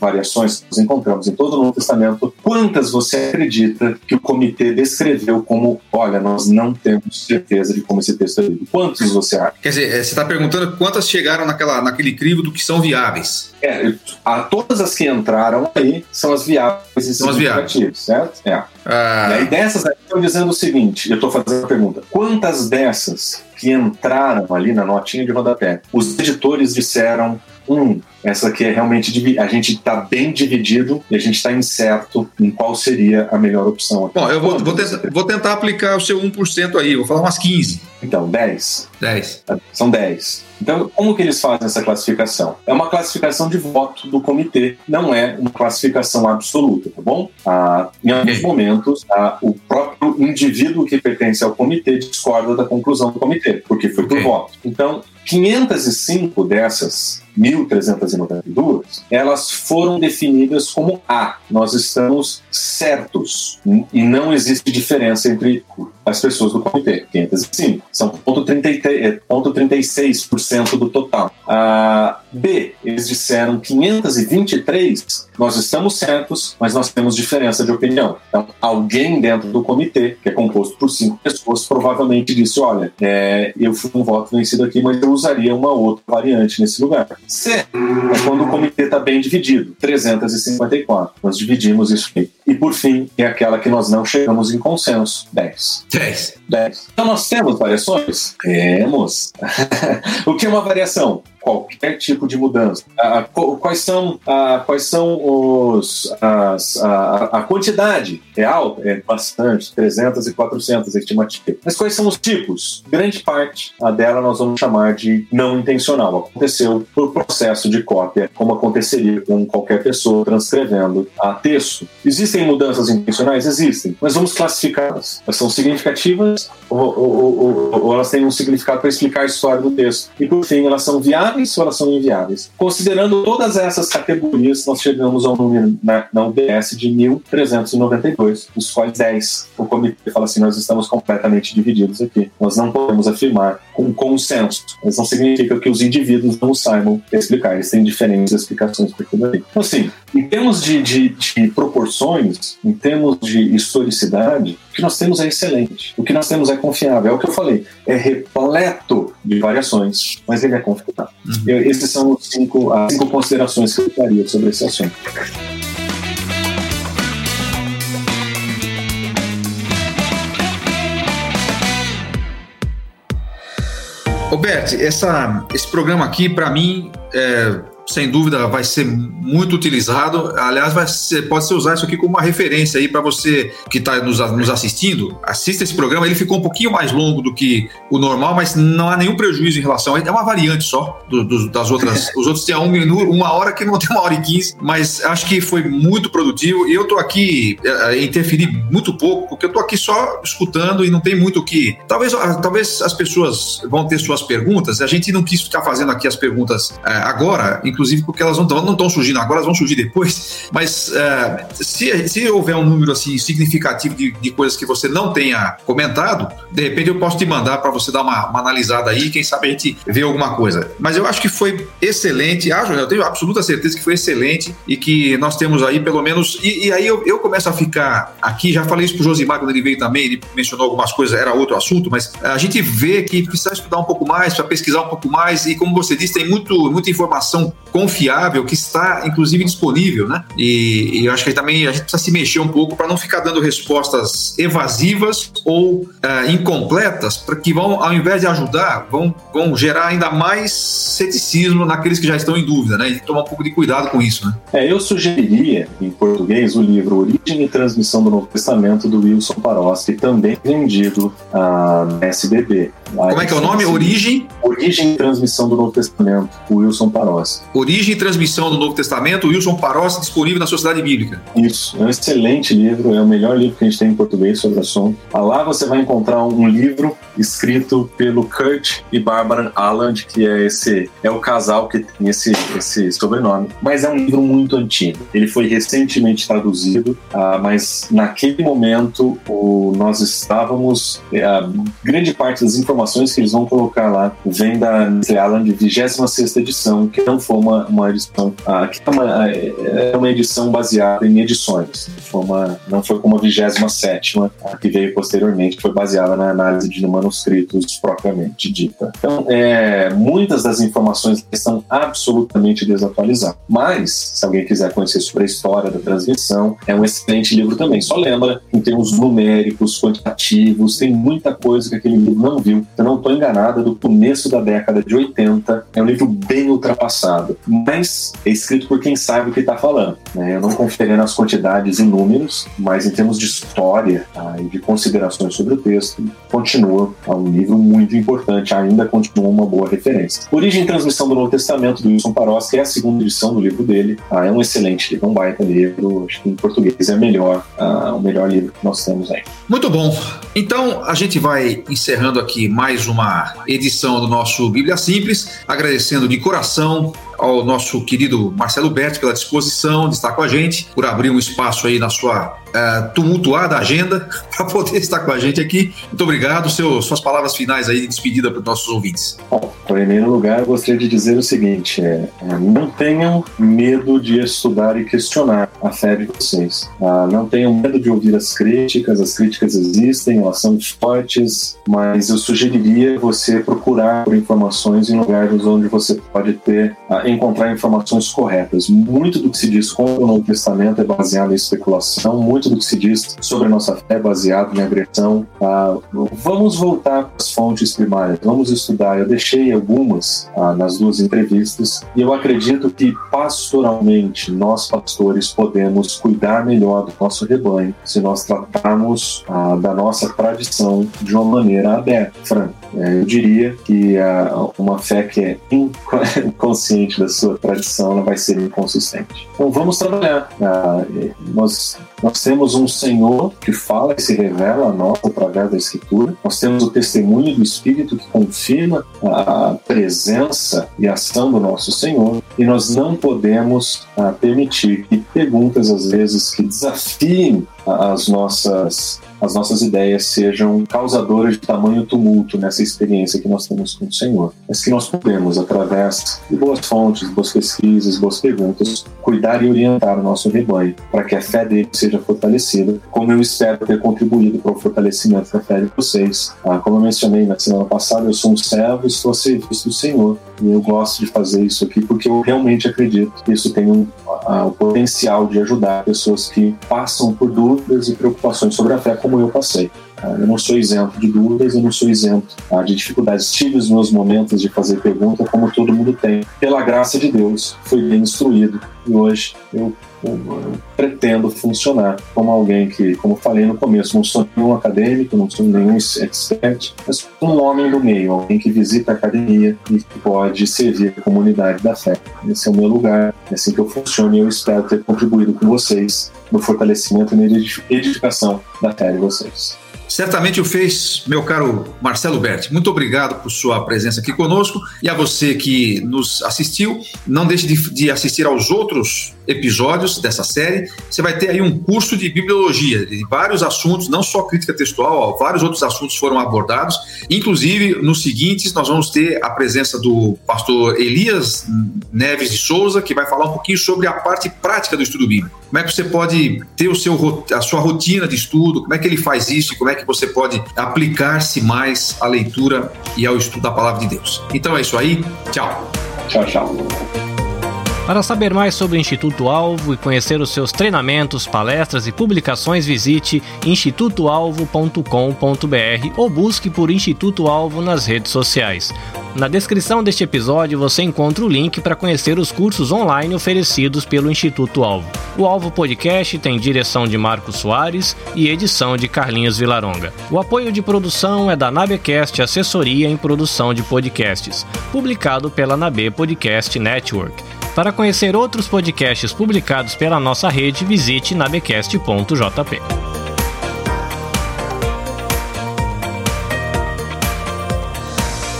Speaker 3: variações que nós encontramos em todo o Novo Testamento, quantas você acredita que o comitê descreveu como, olha, nós não temos certeza de como esse texto é lido? Quantos você acha?
Speaker 1: Quer dizer, é, você está perguntando quantas chegaram naquela, naquele crivo do que são viáveis.
Speaker 3: É, a, todas as que entraram aí são as viáveis e
Speaker 1: são as viáveis.
Speaker 3: certo? É. Ah. E aí dessas aí estão dizendo o seguinte, eu estou fazendo a pergunta, quantas dessas que entraram ali na notinha de rodapé, os editores disseram, hum, essa aqui é realmente a gente está bem dividido e a gente está incerto em qual seria a melhor opção.
Speaker 1: Bom, eu vou, vou, tentar, vou, tentar, aplicar o seu 1% aí, vou falar umas 15.
Speaker 3: Então, 10.
Speaker 1: 10.
Speaker 3: São 10. Então, como que eles fazem essa classificação? É uma classificação de voto do comitê, não é uma classificação absoluta, tá bom? Ah, em alguns momentos, ah, o próprio indivíduo que pertence ao comitê discorda da conclusão do comitê, porque foi por okay. voto. Então, 505 dessas 1.392, elas foram definidas como A. Nós estamos certos e não existe diferença entre as pessoas do comitê. 505 são ponto 36% do total. A B, eles disseram 523, nós estamos certos, mas nós temos diferença de opinião. Então, alguém dentro do comitê, que é composto por cinco pessoas, provavelmente disse: olha, é, eu fui um voto vencido aqui, mas eu usaria uma outra variante nesse lugar. C é quando o comitê está bem dividido, 354. Nós dividimos isso aqui. E por fim, é aquela que nós não chegamos em consenso, 10.
Speaker 1: 10.
Speaker 3: 10. Então nós temos variações? Temos. o que é uma variação? Qualquer tipo de mudança. Ah, quais são, ah, quais são os, as, a, a, quantidade? É alta? É bastante, 300 e 400 estimativas. Mas quais são os tipos? Grande parte dela nós vamos chamar de não intencional. Aconteceu por processo de cópia, como aconteceria com qualquer pessoa transcrevendo a texto. Existem mudanças intencionais? Existem, mas vamos classificá-las. Elas são significativas ou, ou, ou, ou elas têm um significado para explicar a história do texto. E por fim, elas são viáveis viáveis ou elas são inviáveis? Considerando todas essas categorias, nós chegamos ao número na, na UBS de 1.392, dos quais 10 o comitê fala assim: nós estamos completamente divididos aqui. Nós não podemos afirmar com consenso. Mas não significa que os indivíduos não saibam explicar, eles têm diferentes explicações para tudo aí. Então, assim, em termos de, de, de proporções, em termos de historicidade, o que nós temos é excelente. O que nós temos é confiável. É o que eu falei. É repleto de variações, mas ele é confiável. Uhum. Esses são os cinco, as cinco considerações que eu faria sobre esse assunto.
Speaker 1: Roberto, esse programa aqui, para mim, é, sem dúvida vai ser muito utilizado. Aliás, vai ser, pode ser usar isso aqui como uma referência aí para você que está nos, nos, assistindo. Assista esse programa, ele ficou um pouquinho mais longo do que o normal, mas não há nenhum prejuízo em relação. É uma variante só do, do, das outras. Os outros tinham um minuto, uma hora que não tem uma hora e quinze, mas acho que foi muito produtivo. E eu estou aqui é, é, interferir muito pouco, porque eu estou aqui só escutando e não tem muito o que. Talvez, ah, talvez as pessoas vão ter suas perguntas. A gente não quis ficar fazendo aqui as perguntas é, agora, inclusive porque elas não estão surgindo agora, elas vão surgir depois. Mas é, se, se houver um número assim significativo de, de, coisas que você não tenha comentado, de repente eu posso te mandar para você dar uma, uma, analisada aí, quem sabe a gente vê alguma coisa. Mas eu acho que foi excelente, acho, eu tenho absoluta certeza que foi excelente e que nós temos aí pelo menos. E, e aí eu, eu começo a ficar aqui, já falei isso pro Josimar quando ele veio também, ele mencionou algumas coisas, era outro assunto, mas a gente vê que precisa estudar um pouco mais, para pesquisar um pouco mais, e como você disse, tem muito, muita informação confiável que está, inclusive, disponível, né? E, e eu acho que também a gente precisa se mexer um pouco para não ficar dando respostas evasivas ou uh, incompletas, para que vão, ao invés de ajudar, vão, vão gerar ainda mais ceticismo naqueles que já estão em dúvida, né? E tomar um pouco de cuidado com isso, né?
Speaker 3: É, eu sugeriria, em português, o livro Origem e Transmissão do Novo Testamento, do Wilson Paroski, também vendido uh, na SBB.
Speaker 1: Como é que é o nome? Origem?
Speaker 3: Origem e Transmissão do Novo Testamento, Wilson Paroski.
Speaker 1: Origem e Transmissão do Novo Testamento, Wilson Paroski, disponível na Sociedade Bíblica.
Speaker 3: Isso, é um excelente livro, é o melhor livro que a gente tem em português sobre o assunto. Lá você vai encontrar um livro escrito pelo Kurt e Barbara Alland, que é esse é o casal que tem esse, esse sobrenome. Mas é um livro muito antigo. Ele foi recentemente traduzido, uh, mas naquele momento o, nós estávamos. Uh, grande parte das informações que eles vão colocar lá vem da Alland, 26 edição, que não foi uma, uma edição. Uh, que é uma, é uma edição baseada em edições. Foi uma, não foi como a 27, que veio posteriormente, que foi baseada na análise de manuscritos propriamente dita. Então, é, muitas das informações estão absolutamente desatualizadas. Mas, se alguém quiser conhecer sobre a história da transmissão, é um excelente livro também. Só lembra, em termos numéricos, quantitativos, tem muita coisa que aquele livro não viu. Eu não estou enganada, do começo da década de 80, é um livro bem ultrapassado, mas é escrito por quem sabe o que está falando. Né? Eu não confiaria nas quantidades e números, mas em termos de história tá? e de considerações sobre o texto, continua é um livro muito importante, ainda continua uma boa referência. Origem e Transmissão do Novo Testamento, do Wilson Paroski, é a segunda edição do livro dele. Ah, é um excelente livro, um baita livro. Acho que em português é melhor, ah, o melhor livro que nós temos aí.
Speaker 1: Muito bom. Então, a gente vai encerrando aqui mais uma edição do nosso Bíblia Simples, agradecendo de coração ao nosso querido Marcelo Berti pela disposição de estar com a gente, por abrir um espaço aí na sua uh, tumultuada agenda para poder estar com a gente aqui. Muito obrigado. Seu, suas palavras finais aí de despedida para os nossos ouvintes.
Speaker 3: Bom, em primeiro lugar, eu gostaria de dizer o seguinte: é, é, não tenham medo de estudar e questionar a fé de vocês. Ah, não tenham medo de ouvir as críticas, as críticas existem, elas são fortes, mas eu sugeriria você procurar por informações em lugares onde você pode ter ah, encontrar informações corretas. Muito do que se diz contra o Novo Testamento é baseado em especulação, muito do que se diz sobre a nossa fé baseado em agressão. Ah, vamos voltar às fontes primárias, vamos estudar. Eu deixei algumas ah, nas duas entrevistas e eu acredito que pastoralmente nós pastores podemos cuidar melhor do nosso rebanho se nós tratarmos ah, da nossa tradição de uma maneira aberta, franca. É, eu diria que ah, uma fé que é inconsciente da sua tradição ela vai ser inconsistente. Então vamos trabalhar. Nós, nós temos um Senhor que fala e se revela a nós através da Escritura. Nós temos o testemunho do Espírito que confirma a presença e ação do nosso Senhor. E nós não podemos ah, permitir que perguntas, às vezes, que desafiem as nossas as nossas ideias sejam causadoras de tamanho tumulto nessa experiência que nós temos com o Senhor. Mas que nós podemos, através de boas fontes, boas pesquisas, boas perguntas, cuidar e orientar o nosso rebanho para que a fé dele seja fortalecida, como eu espero ter contribuído para o fortalecimento da fé de vocês. Ah, como eu mencionei na semana passada, eu sou um servo e estou a serviço do Senhor. E eu gosto de fazer isso aqui porque eu realmente acredito que isso tem um, o potencial de ajudar pessoas que passam por dúvidas e preocupações sobre a fé, como eu passei. Eu não sou isento de dúvidas, eu não sou isento ah, de dificuldades. Tive os meus momentos de fazer pergunta, como todo mundo tem. Pela graça de Deus, fui bem instruído e hoje eu eu pretendo funcionar como alguém que, como falei no começo, não sou nenhum acadêmico, não sou nenhum expert, mas um homem do meio, alguém que visita a academia e que pode servir a comunidade da fé. Esse é o meu lugar, é assim que eu funciono e eu espero ter contribuído com vocês no fortalecimento e na edificação da fé de vocês.
Speaker 1: Certamente o fez, meu caro Marcelo Berti. Muito obrigado por sua presença aqui conosco e a você que nos assistiu. Não deixe de, de assistir aos outros episódios dessa série. Você vai ter aí um curso de bibliologia, de vários assuntos, não só crítica textual, vários outros assuntos foram abordados. Inclusive, nos seguintes, nós vamos ter a presença do pastor Elias Neves de Souza, que vai falar um pouquinho sobre a parte prática do estudo bíblico. Como é que você pode ter o seu, a sua rotina de estudo, como é que ele faz isso e como é que você pode aplicar-se mais à leitura e ao estudo da palavra de Deus. Então é isso aí. Tchau.
Speaker 3: Tchau, tchau.
Speaker 4: Para saber mais sobre o Instituto Alvo e conhecer os seus treinamentos, palestras e publicações, visite institutoalvo.com.br ou busque por Instituto Alvo nas redes sociais. Na descrição deste episódio você encontra o link para conhecer os cursos online oferecidos pelo Instituto Alvo. O Alvo Podcast tem direção de Marcos Soares e edição de Carlinhos Vilaronga. O apoio de produção é da Nabecast Assessoria em Produção de Podcasts, publicado pela Nabe Podcast Network. Para conhecer outros podcasts publicados pela nossa rede, visite nabecast.jp.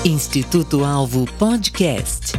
Speaker 2: Instituto Alvo Podcast.